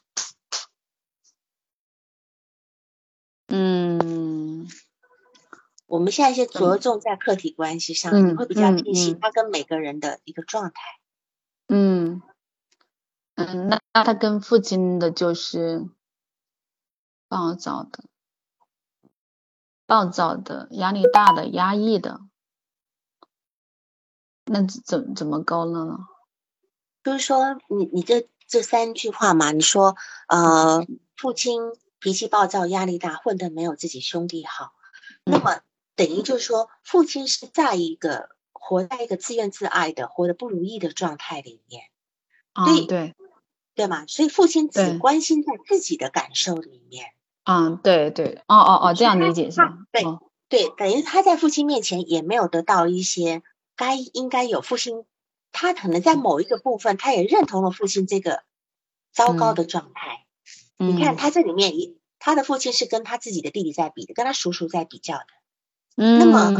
嗯。我们现在先着重在客体关系上，你会比较清晰他跟每个人的一个状态。嗯嗯，那那他跟父亲的就是暴躁的、暴躁的、压力大的、压抑的，那怎怎么高了呢？就是说，你你这这三句话嘛，你说呃，父亲脾气暴躁、压力大，混的没有自己兄弟好，那么。等于就是说，父亲是在一个活在一个自怨自艾的、活得不如意的状态里面，对对对嘛？所以父亲只关心在自己的感受里面。嗯，对对，哦哦哦，这样理解是吧？对对，等于他在父亲面前也没有得到一些该应该有父亲，他可能在某一个部分，他也认同了父亲这个糟糕的状态。你看他这里面，他的父亲是跟他自己的弟弟在比的，跟他叔叔在比较的。那么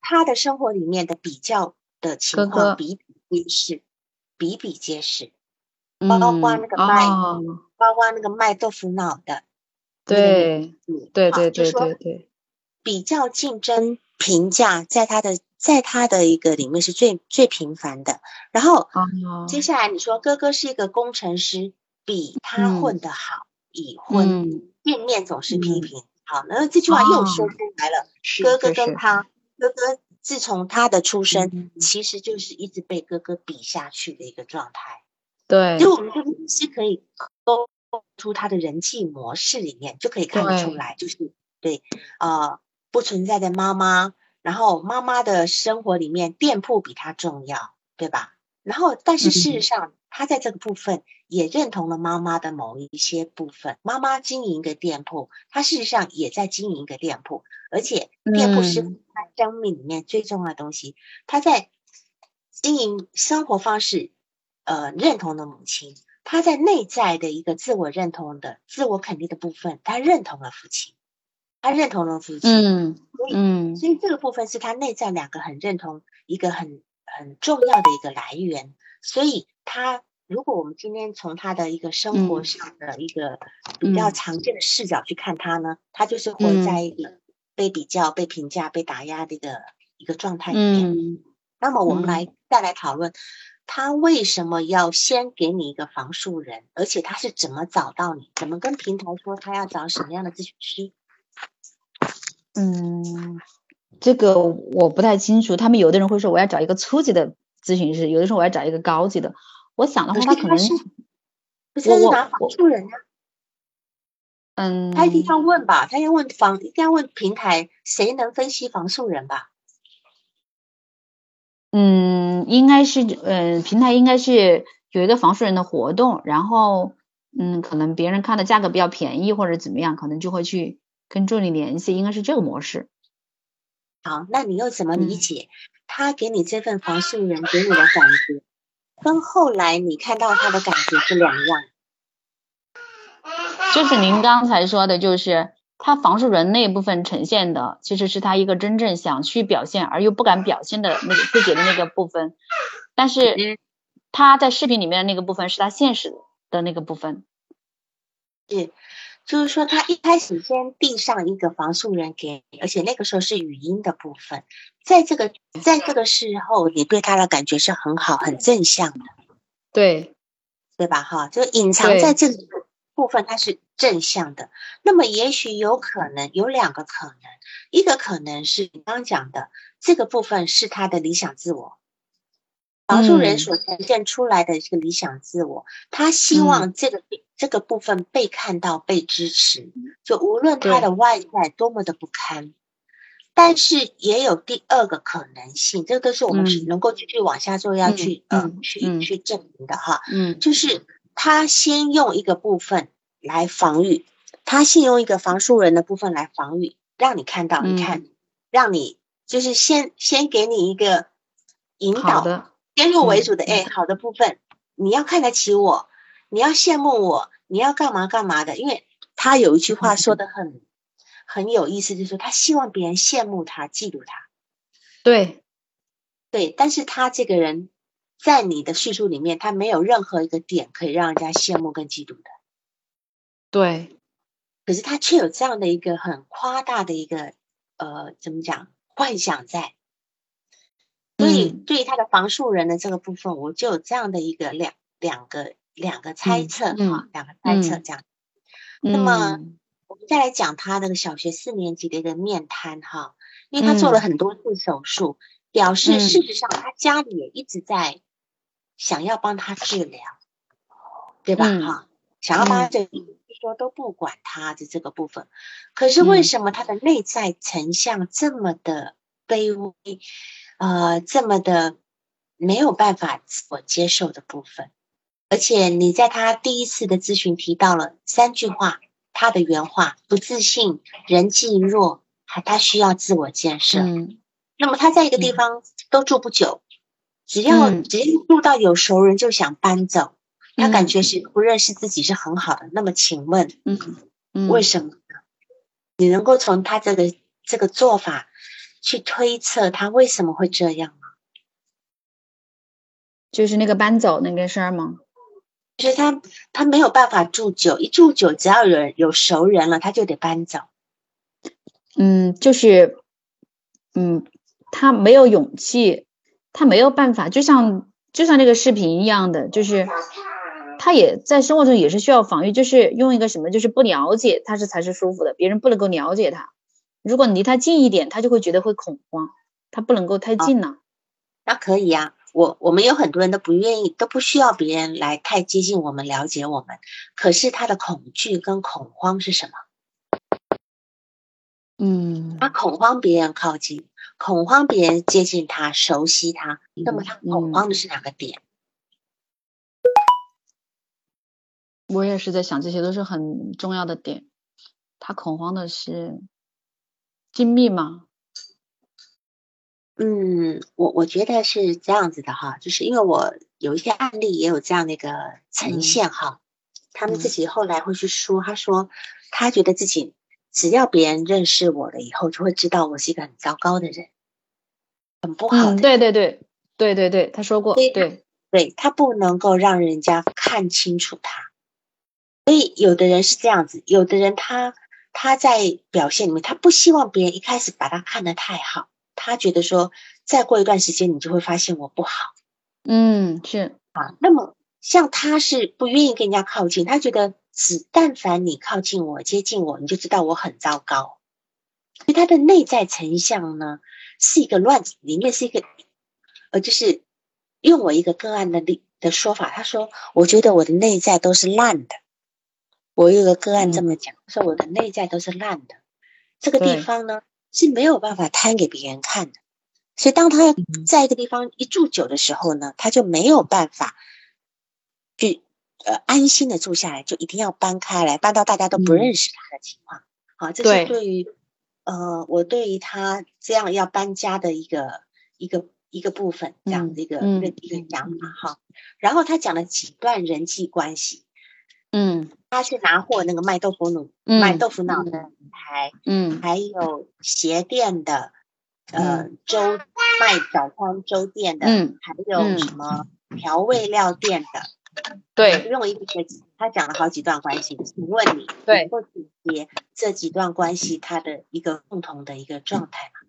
他的生活里面的比较的情况比比皆是，比比皆是，包括那个卖，包括那个卖豆腐脑的，对，对对对对对，比较竞争评价在他的在他的一个里面是最最频繁的。然后接下来你说哥哥是一个工程师，比他混得好，已婚，见面总是批评。好，然后这句话又说出来了。哥哥跟他，哥哥自从他的出生，其实就是一直被哥哥比下去的一个状态。对，就我们这边是可以勾出他的人际模式里面就可以看得出来，就是对啊，不存在的妈妈，然后妈妈的生活里面店铺比他重要，对吧？然后，但是事实上。他在这个部分也认同了妈妈的某一些部分。妈妈经营一个店铺，他事实上也在经营一个店铺，而且店铺是他生命里面最重要的东西。他在经营生活方式，呃，认同了母亲，他在内在的一个自我认同的、自我肯定的部分，他认同了父亲，他认同了父亲，嗯嗯，所以这个部分是他内在两个很认同一个很很重要的一个来源。所以他如果我们今天从他的一个生活上的一个比较常见的视角去看他呢，他就是活在一个被比较、被评价、被打压的一个一个状态里面。那么我们来再来讨论。他为什么要先给你一个房树人？而且他是怎么找到你？怎么跟平台说他要找什么样的咨询师？嗯，这个我不太清楚。他们有的人会说我要找一个初级的咨询师，有的时候我要找一个高级的。我想的话，他可能不是拿房树人呀。嗯，他一定要问吧？他要问房，一定要问平台，谁能分析房树人吧？嗯，应该是，嗯，平台应该是有一个房树人的活动，然后，嗯，可能别人看的价格比较便宜或者怎么样，可能就会去跟助理联系，应该是这个模式。好，那你又怎么理解他给你这份房树人给你的感觉，跟后来你看到他的感觉是两样？就是您刚才说的，就是。他房树人那一部分呈现的，其实是他一个真正想去表现而又不敢表现的那个自己的那个部分，但是他在视频里面的那个部分是他现实的那个部分。是，就是说他一开始先递上一个房树人给，而且那个时候是语音的部分，在这个在这个时候，你对他的感觉是很好、很正向的，对，对吧？哈，就隐藏在这个。部分它是正向的，那么也许有可能有两个可能，一个可能是你刚讲的这个部分是他的理想自我，房树人所呈现出来的一个理想自我，他希望这个这个部分被看到、被支持，就无论他的外在多么的不堪，但是也有第二个可能性，这个都是我们是能够继续往下做要去呃去去证明的哈，嗯，就是。他先用一个部分来防御，他先用一个防树人的部分来防御，让你看到，你看，让你就是先先给你一个引导，先入为主的，哎，好的部分，你要看得起我，你要羡慕我，你要干嘛干嘛的，因为他有一句话说的很很有意思，就是说他希望别人羡慕他，嫉妒他，对，对，但是他这个人。在你的叙述里面，他没有任何一个点可以让人家羡慕跟嫉妒的。对，可是他却有这样的一个很夸大的一个呃，怎么讲幻想在。所以对于他的房树人的这个部分，我就有这样的一个两两个两个猜测哈，两个猜测这样。那么我们再来讲他那个小学四年级的一个面瘫哈，因为他做了很多次手术，表示事实上他家里也一直在。想要帮他治疗，对吧？哈，想要帮他治疗，说都不管他的这个部分。可是为什么他的内在成像这么的卑微，呃，这么的没有办法自我接受的部分？而且你在他第一次的咨询提到了三句话，他的原话：不自信、人际弱，还他需要自我建设。那么他在一个地方都住不久。只要只要住到有熟人就想搬走，他感觉是不认识自己是很好的。那么请问，嗯，为什么呢？你能够从他这个这个做法去推测他为什么会这样吗？就是那个搬走那个事儿吗？就是他他没有办法住久，一住久只要有人有熟人了，他就得搬走。嗯，就是，嗯，他没有勇气。他没有办法，就像就像这个视频一样的，就是他也在生活中也是需要防御，就是用一个什么，就是不了解他是才是舒服的，别人不能够了解他。如果你离他近一点，他就会觉得会恐慌，他不能够太近了。那可以呀，我我们有很多人都不愿意，都不需要别人来太接近我们，了解我们。可是他的恐惧跟恐慌是什么？嗯，他恐慌别人靠近。恐慌别人接近他，熟悉他，那么他恐慌的是哪个点？我也是在想，这些都是很重要的点。他恐慌的是精密吗？嗯，我我觉得是这样子的哈，就是因为我有一些案例也有这样的一个呈现哈，他们自己后来会去说，他说他觉得自己只要别人认识我了以后，就会知道我是一个很糟糕的人，很不好的。对对对对对对，他说过，对对，他不能够让人家看清楚他，所以有的人是这样子，有的人他他在表现里面，他不希望别人一开始把他看得太好。他觉得说，再过一段时间，你就会发现我不好。嗯，是啊。那么，像他是不愿意跟人家靠近，他觉得只但凡你靠近我、接近我，你就知道我很糟糕。所以他的内在成像呢，是一个乱，里面是一个，呃，就是用我一个个案的例的说法，他说，我觉得我的内在都是烂的。我有个个案这么讲，说我的内在都是烂的。这个地方呢？是没有办法摊给别人看的，所以当他在一个地方一住久的时候呢，他就没有办法，去呃安心的住下来，就一定要搬开来，搬到大家都不认识他的情况。好，这是对于呃我对于他这样要搬家的一个一个一个部分这样的一个一个一个讲法哈。然后他讲了几段人际关系。嗯，他去拿货那个卖豆腐脑、卖豆腐脑的女孩，嗯，还有鞋店的，呃，粥卖早餐粥店的，嗯，还有什么调味料店的，对，用一个他讲了好几段关系，请问你对，或总结这几段关系它的一个共同的一个状态吗？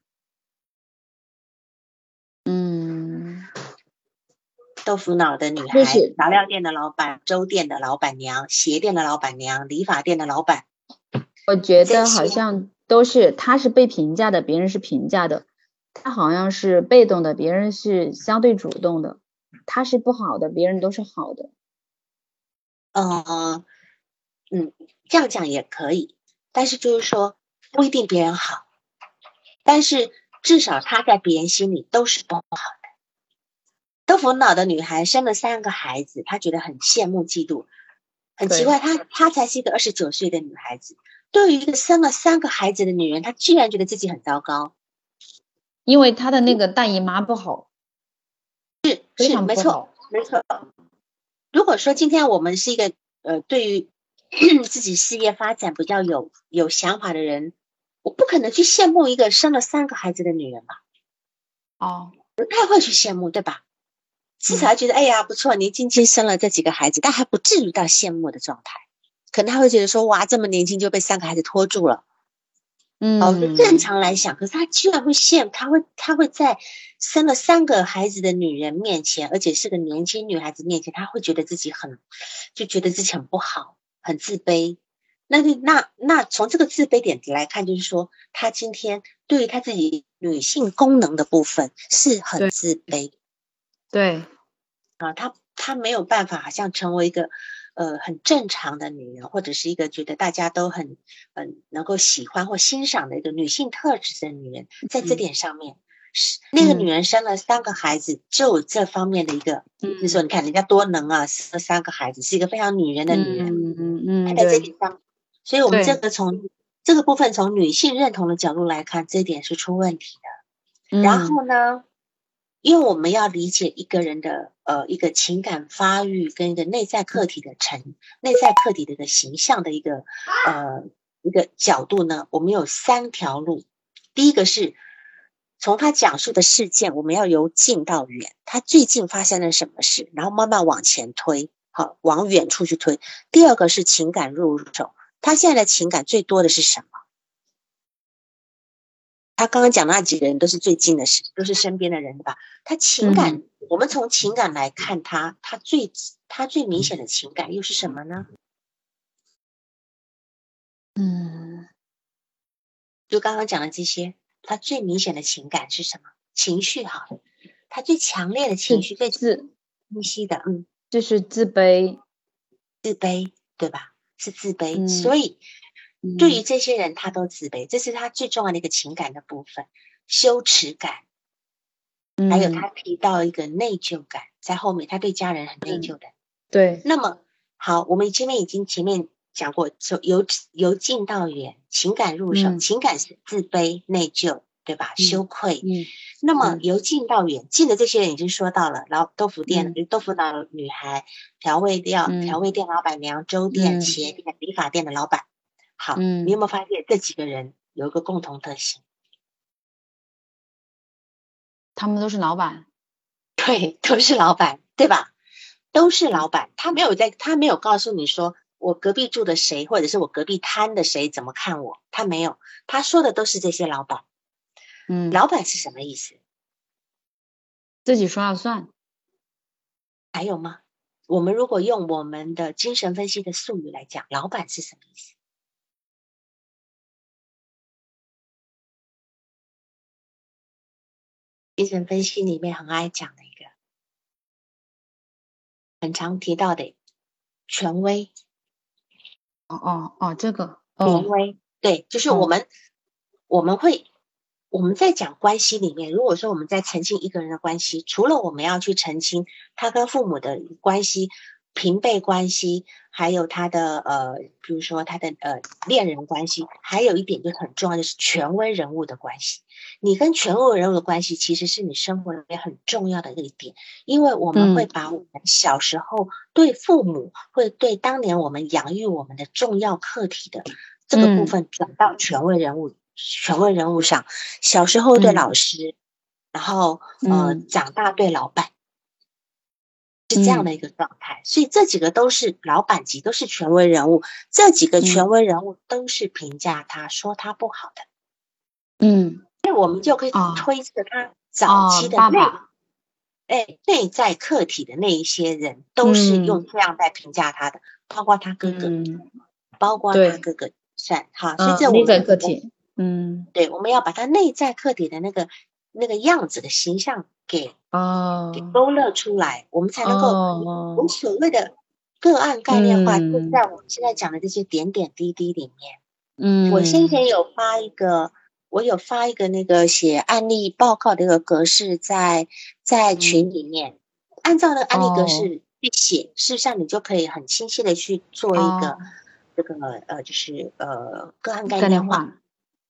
豆腐脑的女孩，杂料店的老板，粥店的老板娘，鞋店的老板娘，理发店的老板。我觉得好像都是，他是被评价的，别人是评价的；他好像是被动的，别人是相对主动的；他是不好的，别人都是好的。嗯嗯，这样讲也可以，但是就是说不一定别人好，但是至少他在别人心里都是不好。豆腐脑的女孩生了三个孩子，她觉得很羡慕嫉妒，很奇怪，她她才是一个二十九岁的女孩子，对于一个生了三个孩子的女人，她居然觉得自己很糟糕，因为她的那个大姨妈不好，是是没错没错。如果说今天我们是一个呃对于 自己事业发展比较有有想法的人，我不可能去羡慕一个生了三个孩子的女人吧？哦，不太会去羡慕，对吧？至少觉得哎呀不错，年轻轻生了这几个孩子，但还不至于到羡慕的状态。可能他会觉得说哇，这么年轻就被三个孩子拖住了。嗯，哦，正常来想，可是他居然会羡，他会他会在生了三个孩子的女人面前，而且是个年轻女孩子面前，他会觉得自己很，就觉得自己很不好，很自卑。那就那那从这个自卑点来看，就是说他今天对于他自己女性功能的部分是很自卑。对，啊，她她没有办法，好像成为一个呃很正常的女人，或者是一个觉得大家都很嗯能够喜欢或欣赏的一个女性特质的女人，在这点上面，是那个女人生了三个孩子，就有这方面的一个，就是说你看人家多能啊，生了三个孩子，是一个非常女人的女人，嗯嗯嗯，在这点上，所以我们这个从这个部分从女性认同的角度来看，这一点是出问题的。然后呢？因为我们要理解一个人的呃一个情感发育跟一个内在客体的成内在客体的一个形象的一个呃一个角度呢，我们有三条路。第一个是从他讲述的事件，我们要由近到远，他最近发生了什么事，然后慢慢往前推，好往远处去推。第二个是情感入手，他现在的情感最多的是什么？他刚刚讲那几个人都是最近的事，都是身边的人，对吧？他情感，我们从情感来看他，他最他最明显的情感又是什么呢？嗯，就刚刚讲的这些，他最明显的情感是什么？情绪哈，他最强烈的情绪最自清晰的，嗯，就是自卑，自卑，对吧？是自卑，所以。对于这些人，他都自卑，这是他最重要的一个情感的部分，羞耻感，还有他提到一个内疚感在后面，他对家人很内疚的。对，那么好，我们前面已经前面讲过，从由由近到远，情感入手，情感是自卑、内疚，对吧？羞愧。嗯。那么由近到远，近的这些人已经说到了，老豆腐店、豆腐脑女孩、调味料、调味店老板娘、粥店、鞋店、理发店的老板。好，你有没有发现这几个人有一个共同特性？他们都是老板。对，都是老板，对吧？都是老板。他没有在，他没有告诉你说我隔壁住的谁，或者是我隔壁摊的谁怎么看我，他没有。他说的都是这些老板。嗯，老板是什么意思？自己说了算。还有吗？我们如果用我们的精神分析的术语来讲，老板是什么意思？精神分析里面很爱讲的一个，很常提到的权威。哦哦哦，这个权威，对，就是我们我们会。我们在讲关系里面，如果说我们在澄清一个人的关系，除了我们要去澄清他跟父母的关系、平辈关系，还有他的呃，比如说他的呃恋人关系，还有一点就很重要的是权威人物的关系。你跟权威人物的关系，其实是你生活里面很重要的一点，因为我们会把我们小时候对父母，会对当年我们养育我们的重要课题的这个部分转到权威人物。权威人物上，小时候对老师，然后呃长大对老板，是这样的一个状态。所以这几个都是老板级，都是权威人物。这几个权威人物都是评价他说他不好的。嗯，那我们就可以推测他早期的内，哎内在客体的那一些人，都是用这样在评价他的，包括他哥哥，包括他哥哥算哈。所以这内在客体。嗯，对，我们要把他内在客体的那个那个样子的形象给哦。给勾勒出来，我们才能够我们所谓的个案概念化，就在我们现在讲的这些点点滴滴里面。嗯，我先前有发一个，我有发一个那个写案例报告的一个格式在在群里面，按照那个案例格式去写，事实上你就可以很清晰的去做一个这个呃，就是呃个案概念化。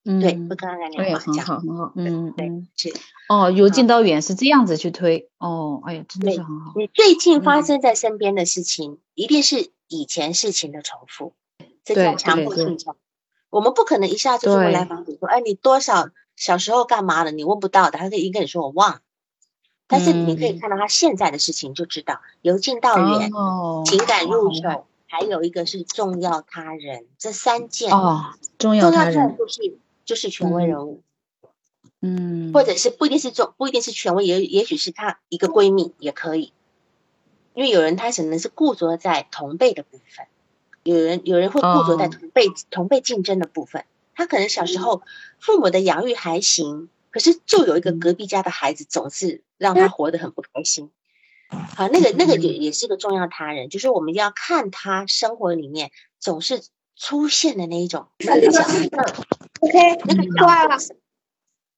嗯，对，不跟人家讲，很好，很好，嗯，对，是，哦，由近到远是这样子去推，哦，哎呀，真的是很好。你最近发生在身边的事情，一定是以前事情的重复，这叫强迫性重我们不可能一下子就会来访你说，哎，你多少小时候干嘛了？你问不到的，他可以跟你说我忘。但是你可以看到他现在的事情，就知道由近到远，情感入手，还有一个是重要他人，这三件哦，重要他人就是。就是权威人物，嗯，或者是不一定是重，不一定是权威，也也许是她一个闺蜜也可以，因为有人他可能是固着在同辈的部分，有人有人会固着在同辈同辈竞争的部分，他可能小时候父母的养育还行，可是就有一个隔壁家的孩子总是让他活得很不开心，好，那个那个也也是个重要他人，就是我们要看他生活里面总是。出现的那一种，OK，那个出来了，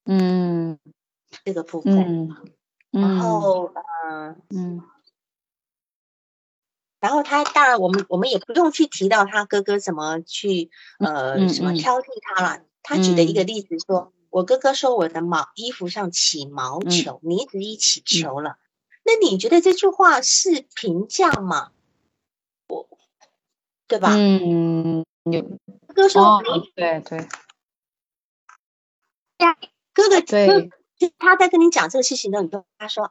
嗯，这个部分，然后，嗯嗯，然后他当然，我们我们也不用去提到他哥哥怎么去呃什么挑剔他了。他举的一个例子说，我哥哥说我的毛衣服上起毛球，呢子一起球了。那你觉得这句话是评价吗？我，对吧？嗯。你哥哥说，对对，呀，哥哥对，就他在跟你讲这个事情的时候，你就他说，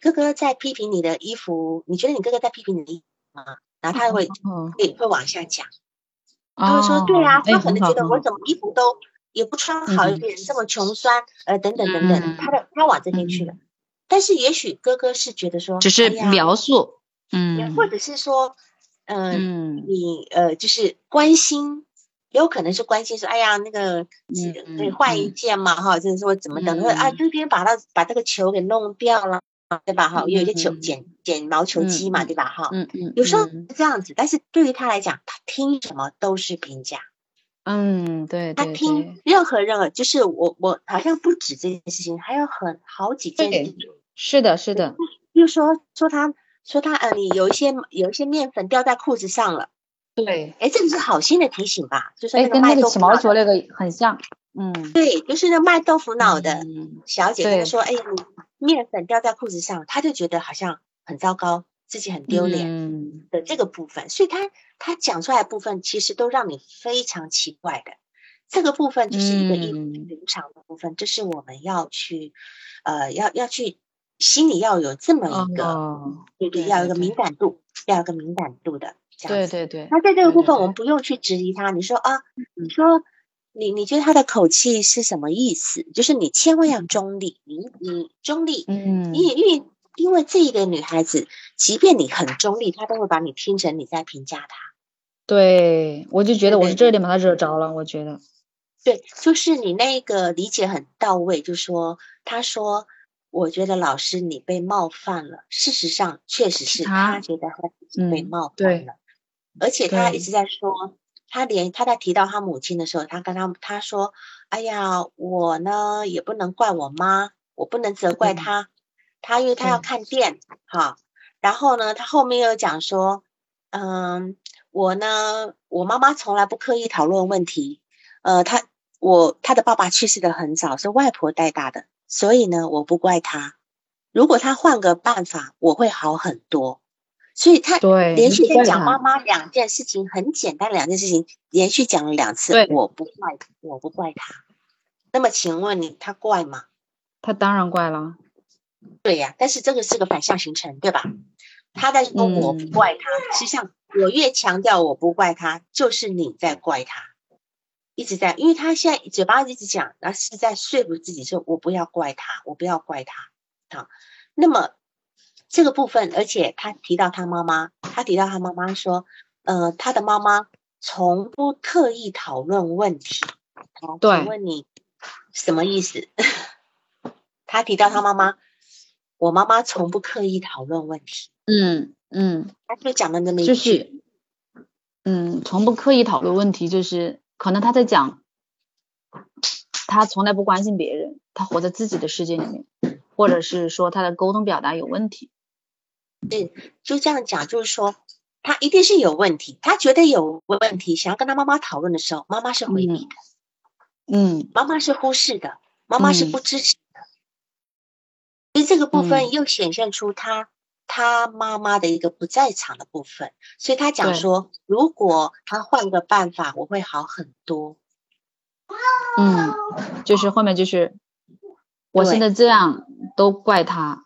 哥哥在批评你的衣服，你觉得你哥哥在批评你的衣服吗？然后他会会会往下讲，他会说，对啊，他可能觉得我怎么衣服都也不穿好一点，这么穷酸，呃，等等等等，他的他往这边去了。但是也许哥哥是觉得说，只是描述，嗯，或者是说。嗯，你呃，就是关心，有可能是关心说，哎呀，那个可以换一件嘛，哈，就是说怎么等，啊，这边把它把这个球给弄掉了，对吧？哈，有一些球剪剪毛球机嘛，对吧？哈，嗯嗯，有时候是这样子，但是对于他来讲，他听什么都是评价。嗯，对，他听任何任何，就是我我好像不止这件事情，还有很好几件事情。是的，是的，又说说他。说他呃，你有一些有一些面粉掉在裤子上了，对，哎，这个是好心的提醒吧？就是那个起毛球那个很像，嗯，对，就是那卖豆腐脑的嗯小姐姐说：“哎，你面粉掉在裤子上。”她就觉得好像很糟糕，自己很丢脸嗯的这个部分，所以她她讲出来的部分其实都让你非常奇怪的。这个部分就是一个异乎嗯寻常的部分，这是我们要去呃要要去心里要有这么一个，哦，对对，要有一个敏感度，要有一个敏感度的。对对对，那在这个部分，我们不用去质疑他。你说啊，你说你你觉得他的口气是什么意思？就是你千万要中立，你你中立，嗯，你因为因为这一个女孩子，即便你很中立，她都会把你听成你在评价她。对，我就觉得我是这一点把她惹着了，我觉得，对，就是你那个理解很到位，就说他说。我觉得老师你被冒犯了，事实上确实是他他觉得他自己被嗯冒犯了，而且他一直在说，他连他在提到他母亲的时候，他跟他他说，哎呀，我呢也不能怪我妈，我不能责怪嗯她，她因为她要看店哈，然后呢，他后面又讲说，嗯，我呢，我妈妈从来不刻意讨论问题，呃，他我他的爸爸去世的很早，是外婆带大的，所以呢，我不怪他。如果他换个办法，我会好很多。所以他对，连续在讲妈妈两件事情，很简单两件事情，连续讲了两次对。我不怪，我不怪他。那么请问你，他怪吗？他当然怪了，对呀、但是这个是个反向形成，对吧？他在说我不嗯怪他，实际上我越强调我不怪他，就是你在怪他，一直在，因为他现在嘴巴一直讲，然后是在说服自己说，我不要怪他，我不要怪他。好，那么这个部分，而且他提到他妈妈，他提到他妈妈说，呃，他的妈妈从不刻意讨论问题。好，对请问你什么意思？他提到他妈妈，我妈妈从不刻意讨论问题，嗯嗯，他就讲了那么一就句，是，嗯，从不刻意讨论问题，就是可能他在讲，他从来不关心别人，他活在自己的世界里面，或者是说他的沟通表达有问题，就这样讲，就是说他一定是有问题，他觉得有问题，想要跟他妈妈讨论的时候，妈妈是回避的，嗯。妈妈是忽视的，妈妈是嗯。不支持的，所以这个部分嗯。又显现出他。他妈妈的一个不在场的部分，所以他讲说，如果他换个办法，我会好很多。嗯，就是后面就是我现在这样都怪他，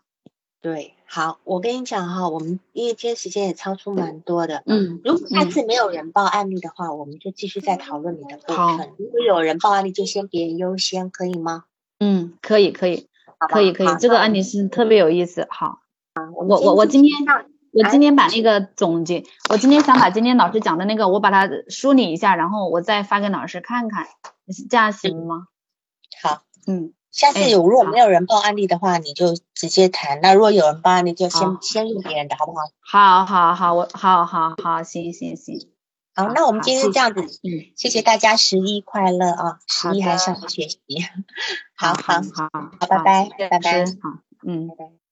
对，好，我跟你讲哈，我们因为今天时间也超出蛮多的，嗯如果下嗯次没有人报案例的话，我们就继续再讨论你的部好分。如果有人报案例，就先别人优先，可以吗？嗯，可以可以可以可以，这个案例是特别有意思，好。我我我我今天上我哎今天把那个总结，我今天想把今天老师讲的那个，我把它梳理一下，然后我再发给老师看看，这样行吗？好，嗯，下次哎有如果没有人报案例的话，你就直接谈。那如果有人报案例，就先先用别人的，好不好？好好好，我好好好，行行行，好，好那我们今天这样子，嗯，谢谢大家十一快乐啊！十一还的上学习，好 好好好，拜拜拜拜好，嗯拜。拜。